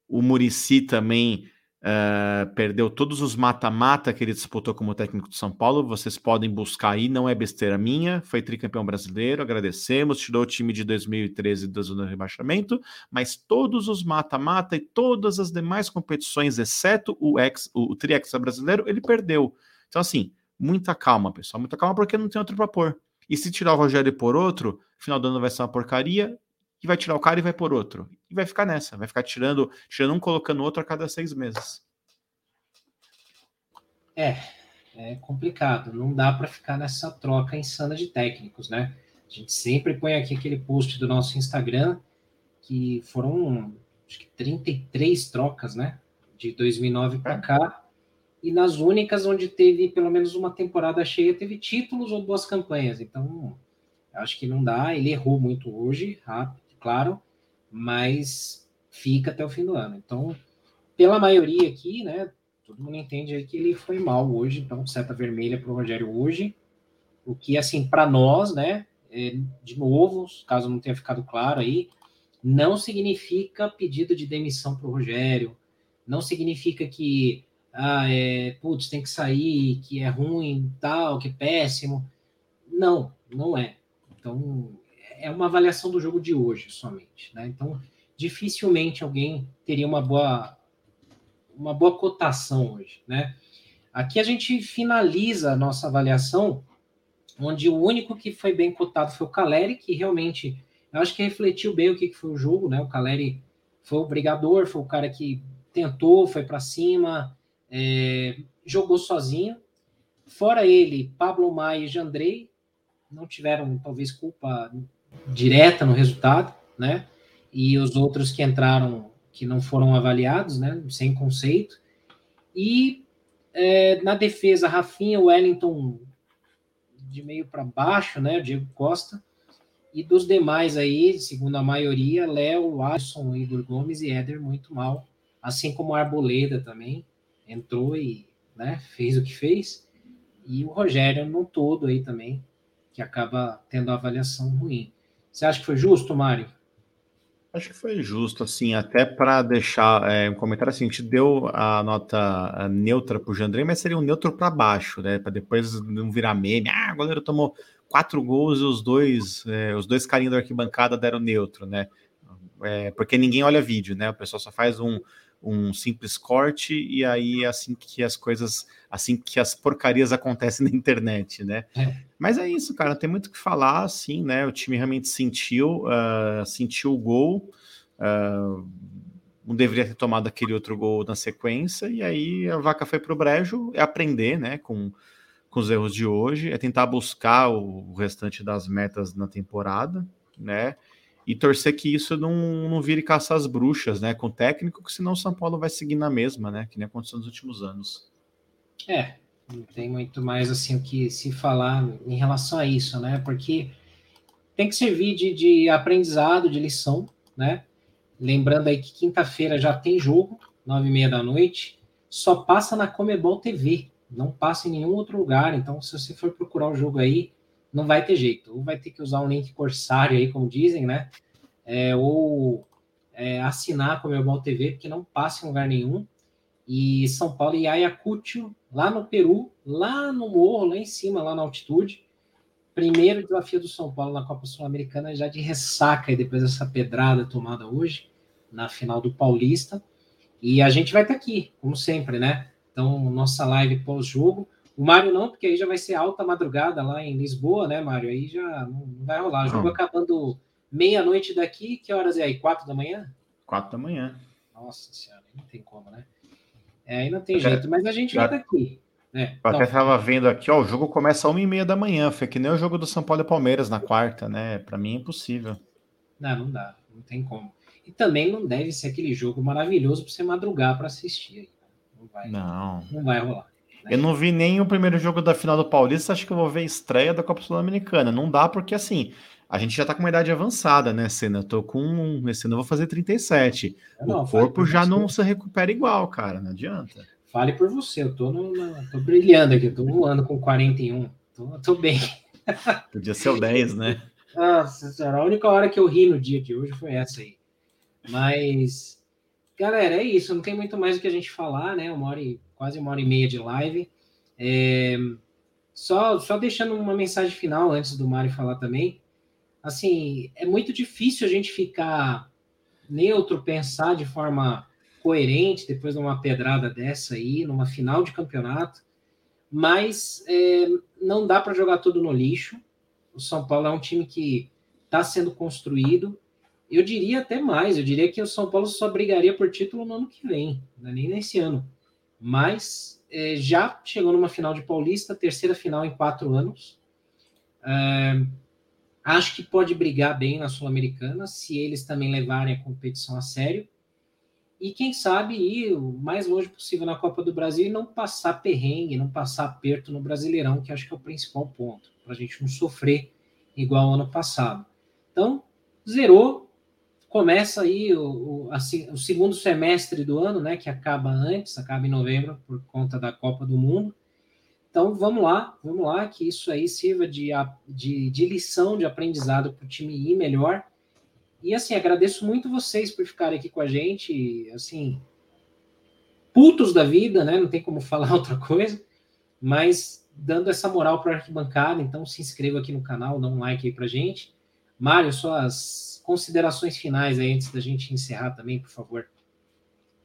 o Murici também uh, perdeu todos os mata-mata que ele disputou como técnico de São Paulo. Vocês podem buscar aí, não é besteira minha. Foi tricampeão brasileiro, agradecemos. Tirou o time de 2013 da zona de rebaixamento, mas todos os mata-mata e todas as demais competições, exceto o, ex, o, o brasileiro, ele perdeu. Então, assim, muita calma, pessoal, muita calma, porque não tem outro para pôr. E se tirar o Rogério por outro, final do ano vai ser uma porcaria, e vai tirar o cara e vai por outro. E vai ficar nessa, vai ficar tirando, tirando um, colocando outro a cada seis meses. É, é complicado. Não dá para ficar nessa troca insana de técnicos, né? A gente sempre põe aqui aquele post do nosso Instagram, que foram acho que 33 trocas, né? De 2009 para é. cá. E nas únicas onde teve pelo menos uma temporada cheia, teve títulos ou boas campanhas. Então, acho que não dá. Ele errou muito hoje, rápido, claro, mas fica até o fim do ano. Então, pela maioria aqui, né? Todo mundo entende aí que ele foi mal hoje, então seta vermelha para o Rogério hoje. O que, assim, para nós, né? é, de novo, caso não tenha ficado claro aí, não significa pedido de demissão para o Rogério, não significa que, ah, é, putz, tem que sair, que é ruim, tal, que é péssimo. Não, não é. Então, é uma avaliação do jogo de hoje somente, né? Então, dificilmente alguém teria uma boa uma boa cotação hoje, né? Aqui a gente finaliza a nossa avaliação, onde o único que foi bem cotado foi o Caleri, que realmente eu acho que refletiu bem o que foi o jogo, né? O Caleri foi o brigador, foi o cara que tentou, foi para cima, é, jogou sozinho. Fora ele, Pablo Maia e Jandrei não tiveram talvez culpa direta no resultado, né? E os outros que entraram que não foram avaliados, né? Sem conceito. E é, na defesa, Rafinha, Wellington de meio para baixo, né? O Diego Costa. E dos demais aí, segundo a maioria, Léo, Alisson, Igor Gomes e Éder muito mal. Assim como a Arboleda também entrou e né, fez o que fez. E o Rogério no todo aí também, que acaba tendo a avaliação ruim. Você acha que foi justo, Mário? Acho que foi justo, assim, até para deixar é, um comentário assim, a gente deu a nota neutra para o Jandrei, mas seria um neutro para baixo, né? Para depois não virar meme. Ah, o goleiro tomou quatro gols e os dois, é, os dois carinhos da arquibancada deram neutro, né? É, porque ninguém olha vídeo, né? O pessoal só faz um, um simples corte e aí é assim que as coisas, assim que as porcarias acontecem [LAUGHS] na internet, né? É. Mas é isso, cara, tem muito o que falar, assim, né? O time realmente sentiu, uh, sentiu o gol, uh, não deveria ter tomado aquele outro gol na sequência, e aí a vaca foi pro brejo, é aprender, né, com, com os erros de hoje, é tentar buscar o restante das metas na temporada, né? E torcer que isso não, não vire caça às bruxas, né? Com o técnico, que senão o São Paulo vai seguir na mesma, né? Que nem aconteceu nos últimos anos. É, não tem muito mais assim o que se falar em relação a isso, né? Porque tem que servir de, de aprendizado, de lição, né? Lembrando aí que quinta-feira já tem jogo, nove e meia da noite, só passa na Comebol TV, não passa em nenhum outro lugar. Então, se você for procurar o jogo aí, não vai ter jeito. Ou vai ter que usar um link corsário aí, como dizem, né? É, ou é, assinar com o Comebol TV, porque não passa em lugar nenhum. E São Paulo e Ayacucho, lá no Peru, lá no morro, lá em cima, lá na altitude. Primeiro desafio do São Paulo na Copa Sul-Americana, já de ressaca, e depois dessa pedrada tomada hoje, na final do Paulista. E a gente vai estar aqui, como sempre, né? Então, nossa live pós-jogo. O Mário não, porque aí já vai ser alta madrugada lá em Lisboa, né, Mário? Aí já não, vai rolar. O jogo não. acabando meia-noite daqui, que horas é aí? Quatro da manhã? Quatro da manhã. Nossa senhora, não tem como, né? É, aí não tem jeito, mas a gente já, vai estar aqui. Né? Eu até estava vendo aqui, ó, o jogo começa às uma e meia da manhã, foi que nem o jogo do São Paulo e Palmeiras na quarta, né? Para mim é impossível. Não, não dá, não tem como. E também não deve ser aquele jogo maravilhoso para você madrugar para assistir. Não vai, não. não vai rolar. Eu não vi nem o primeiro jogo da final do Paulista, acho que eu vou ver a estreia da Copa Sul-Americana. Não dá porque, assim, a gente já tá com uma idade avançada, né, Senna? Eu tô com. Esse ano eu vou fazer 37. Não, o corpo já não se recupera igual, cara. Não adianta. Fale por você, eu tô, no, tô brilhando aqui, eu tô voando com 41. Tô, tô bem. [LAUGHS] Podia ser o 10, né? Nossa senhora, a única hora que eu ri no dia de hoje foi essa aí. Mas, galera, é isso. Não tem muito mais o que a gente falar, né? Uma hora e quase uma hora e meia de live. É, só, só deixando uma mensagem final antes do Mário falar também. Assim, é muito difícil a gente ficar neutro, pensar de forma coerente depois de uma pedrada dessa aí, numa final de campeonato, mas é, não dá para jogar tudo no lixo. O São Paulo é um time que está sendo construído. Eu diria até mais, eu diria que o São Paulo só brigaria por título no ano que vem, é nem nesse ano mas é, já chegou numa final de Paulista, terceira final em quatro anos. É, acho que pode brigar bem na Sul-Americana, se eles também levarem a competição a sério. E quem sabe ir o mais longe possível na Copa do Brasil e não passar perrengue, não passar aperto no Brasileirão, que acho que é o principal ponto, para a gente não sofrer igual ano passado. Então, zerou, começa aí o, o, assim, o, segundo semestre do ano, né, que acaba antes, acaba em novembro por conta da Copa do Mundo. Então vamos lá, vamos lá, que isso aí sirva de, de, de lição, de aprendizado para o time ir melhor. E assim, agradeço muito vocês por ficarem aqui com a gente, assim, putos da vida, né? Não tem como [LAUGHS] falar outra coisa, mas dando essa moral para a arquibancada. Então se inscreva aqui no canal, dá um like aí para gente. Mário, suas considerações finais aí antes da gente encerrar também, por favor.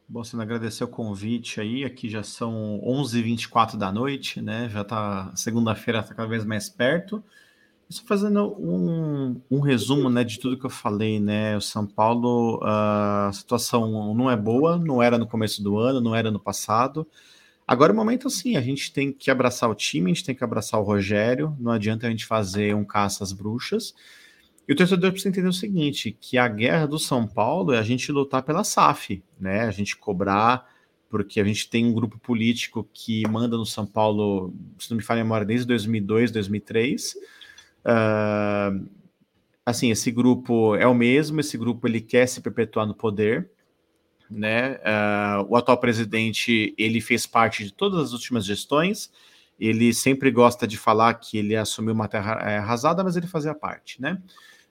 Bom, sendo agradecer o convite aí, aqui já são 11h24 da noite, né? Já tá, segunda-feira está cada vez mais perto. Só fazendo um, um, resumo, né, de tudo que eu falei, né? O São Paulo, a situação não é boa, não era no começo do ano, não era no passado. Agora é o momento assim, a gente tem que abraçar o time, a gente tem que abraçar o Rogério, não adianta a gente fazer um caça às bruxas. E o torcedor precisa entender o seguinte: que a guerra do São Paulo é a gente lutar pela SAF, né? A gente cobrar, porque a gente tem um grupo político que manda no São Paulo, se não me falha a memória, desde 2002, 2003. Uh, assim, esse grupo é o mesmo, esse grupo ele quer se perpetuar no poder, né? Uh, o atual presidente ele fez parte de todas as últimas gestões. Ele sempre gosta de falar que ele assumiu uma terra eh, arrasada, mas ele fazia parte, né?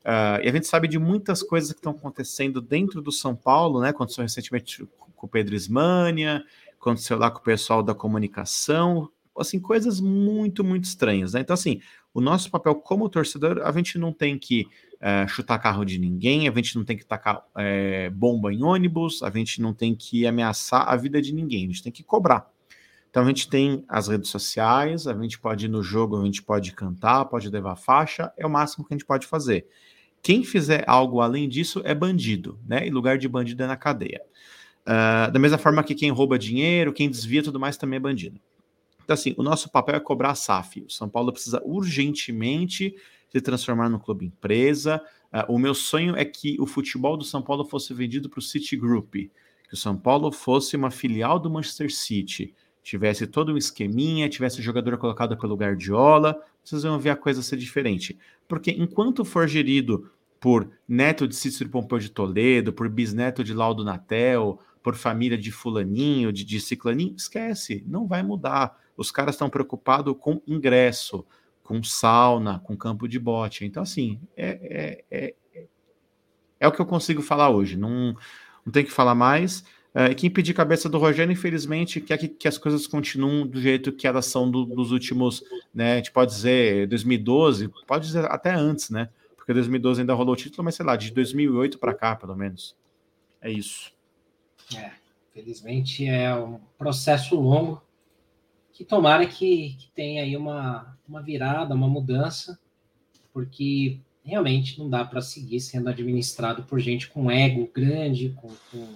Uh, e a gente sabe de muitas coisas que estão acontecendo dentro do São Paulo, né? Aconteceu recentemente com o Pedro Ismânia, aconteceu lá com o pessoal da comunicação, assim, coisas muito, muito estranhas, né? Então, assim, o nosso papel como torcedor, a gente não tem que uh, chutar carro de ninguém, a gente não tem que tacar uh, bomba em ônibus, a gente não tem que ameaçar a vida de ninguém, a gente tem que cobrar. Então a gente tem as redes sociais, a gente pode ir no jogo, a gente pode cantar, pode levar faixa, é o máximo que a gente pode fazer. Quem fizer algo além disso é bandido, né? E lugar de bandido é na cadeia. Uh, da mesma forma que quem rouba dinheiro, quem desvia tudo mais também é bandido. Então, assim, o nosso papel é cobrar a SAF. O São Paulo precisa urgentemente se transformar no clube empresa. Uh, o meu sonho é que o futebol do São Paulo fosse vendido para o Citigroup, que o São Paulo fosse uma filial do Manchester City, tivesse todo um esqueminha, tivesse jogador colocado pelo Guardiola, vocês vão ver a coisa ser diferente. Porque enquanto for gerido por neto de Cícero Pompeu de Toledo, por bisneto de Laudo Natel, por família de fulaninho, de, de ciclaninho, esquece, não vai mudar. Os caras estão preocupados com ingresso, com sauna, com campo de bote. Então, assim, é, é, é, é o que eu consigo falar hoje. Não, não tem que falar mais. É, quem pedir cabeça do Rogério, infelizmente, quer que, que, as coisas continuem do jeito que elas são do, dos últimos, né? A gente pode dizer 2012, pode dizer até antes, né? Porque 2012 ainda rolou o título, mas sei lá, de 2008 para cá, pelo menos. É isso. É, felizmente é um processo longo que tomara que, que tenha aí uma, uma virada, uma mudança, porque realmente não dá para seguir sendo administrado por gente com ego grande, com, com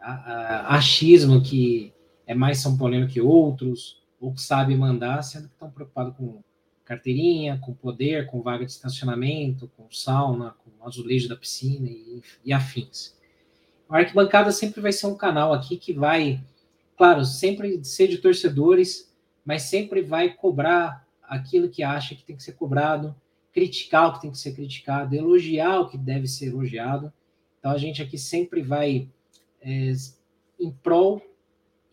a, a, achismo que é mais São Paulino que outros, ou que sabe mandar, sendo que estão preocupados com carteirinha, com poder, com vaga de estacionamento, com sauna, com azulejo da piscina e, e afins. A arquibancada sempre vai ser um canal aqui que vai, claro, sempre ser de torcedores, mas sempre vai cobrar aquilo que acha que tem que ser cobrado, criticar o que tem que ser criticado, elogiar o que deve ser elogiado. Então a gente aqui sempre vai é, em prol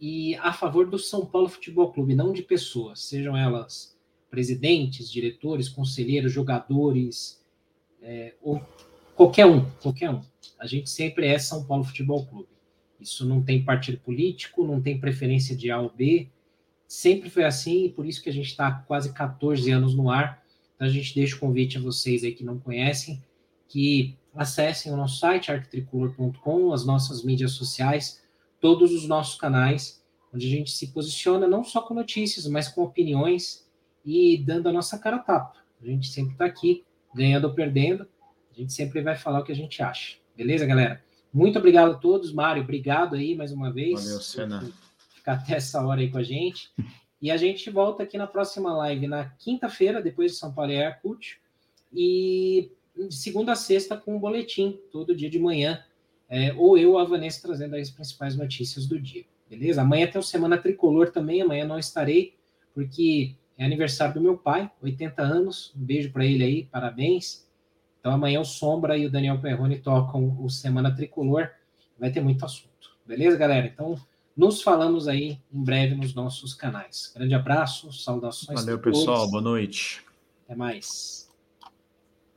e a favor do São Paulo Futebol Clube, não de pessoas, sejam elas presidentes, diretores, conselheiros, jogadores, é, ou qualquer um, qualquer um. A gente sempre é São Paulo Futebol Clube. Isso não tem partido político, não tem preferência de A ou B. Sempre foi assim e por isso que a gente está quase 14 anos no ar. Então a gente deixa o convite a vocês aí que não conhecem, que acessem o nosso site arquitricolor.com, as nossas mídias sociais, todos os nossos canais, onde a gente se posiciona não só com notícias, mas com opiniões e dando a nossa cara a tapa. A gente sempre está aqui, ganhando ou perdendo. A gente sempre vai falar o que a gente acha. Beleza, galera? Muito obrigado a todos. Mário, obrigado aí mais uma vez. Valeu, Senna. Ficar até essa hora aí com a gente. [LAUGHS] E a gente volta aqui na próxima live, na quinta-feira, depois de São Paulo e Aircut. E de segunda a sexta com um boletim, todo dia de manhã. É, ou eu ou a Vanessa trazendo as principais notícias do dia. Beleza? Amanhã tem o Semana Tricolor também. Amanhã não estarei, porque é aniversário do meu pai, 80 anos. Um beijo para ele aí, parabéns. Então amanhã o Sombra e o Daniel Perrone tocam o Semana Tricolor. Vai ter muito assunto. Beleza, galera? Então, Nos falamos aí em breve nos nossos canais. Grande abraço, saudações. Valeu, pessoal. Boa noite. Até mais.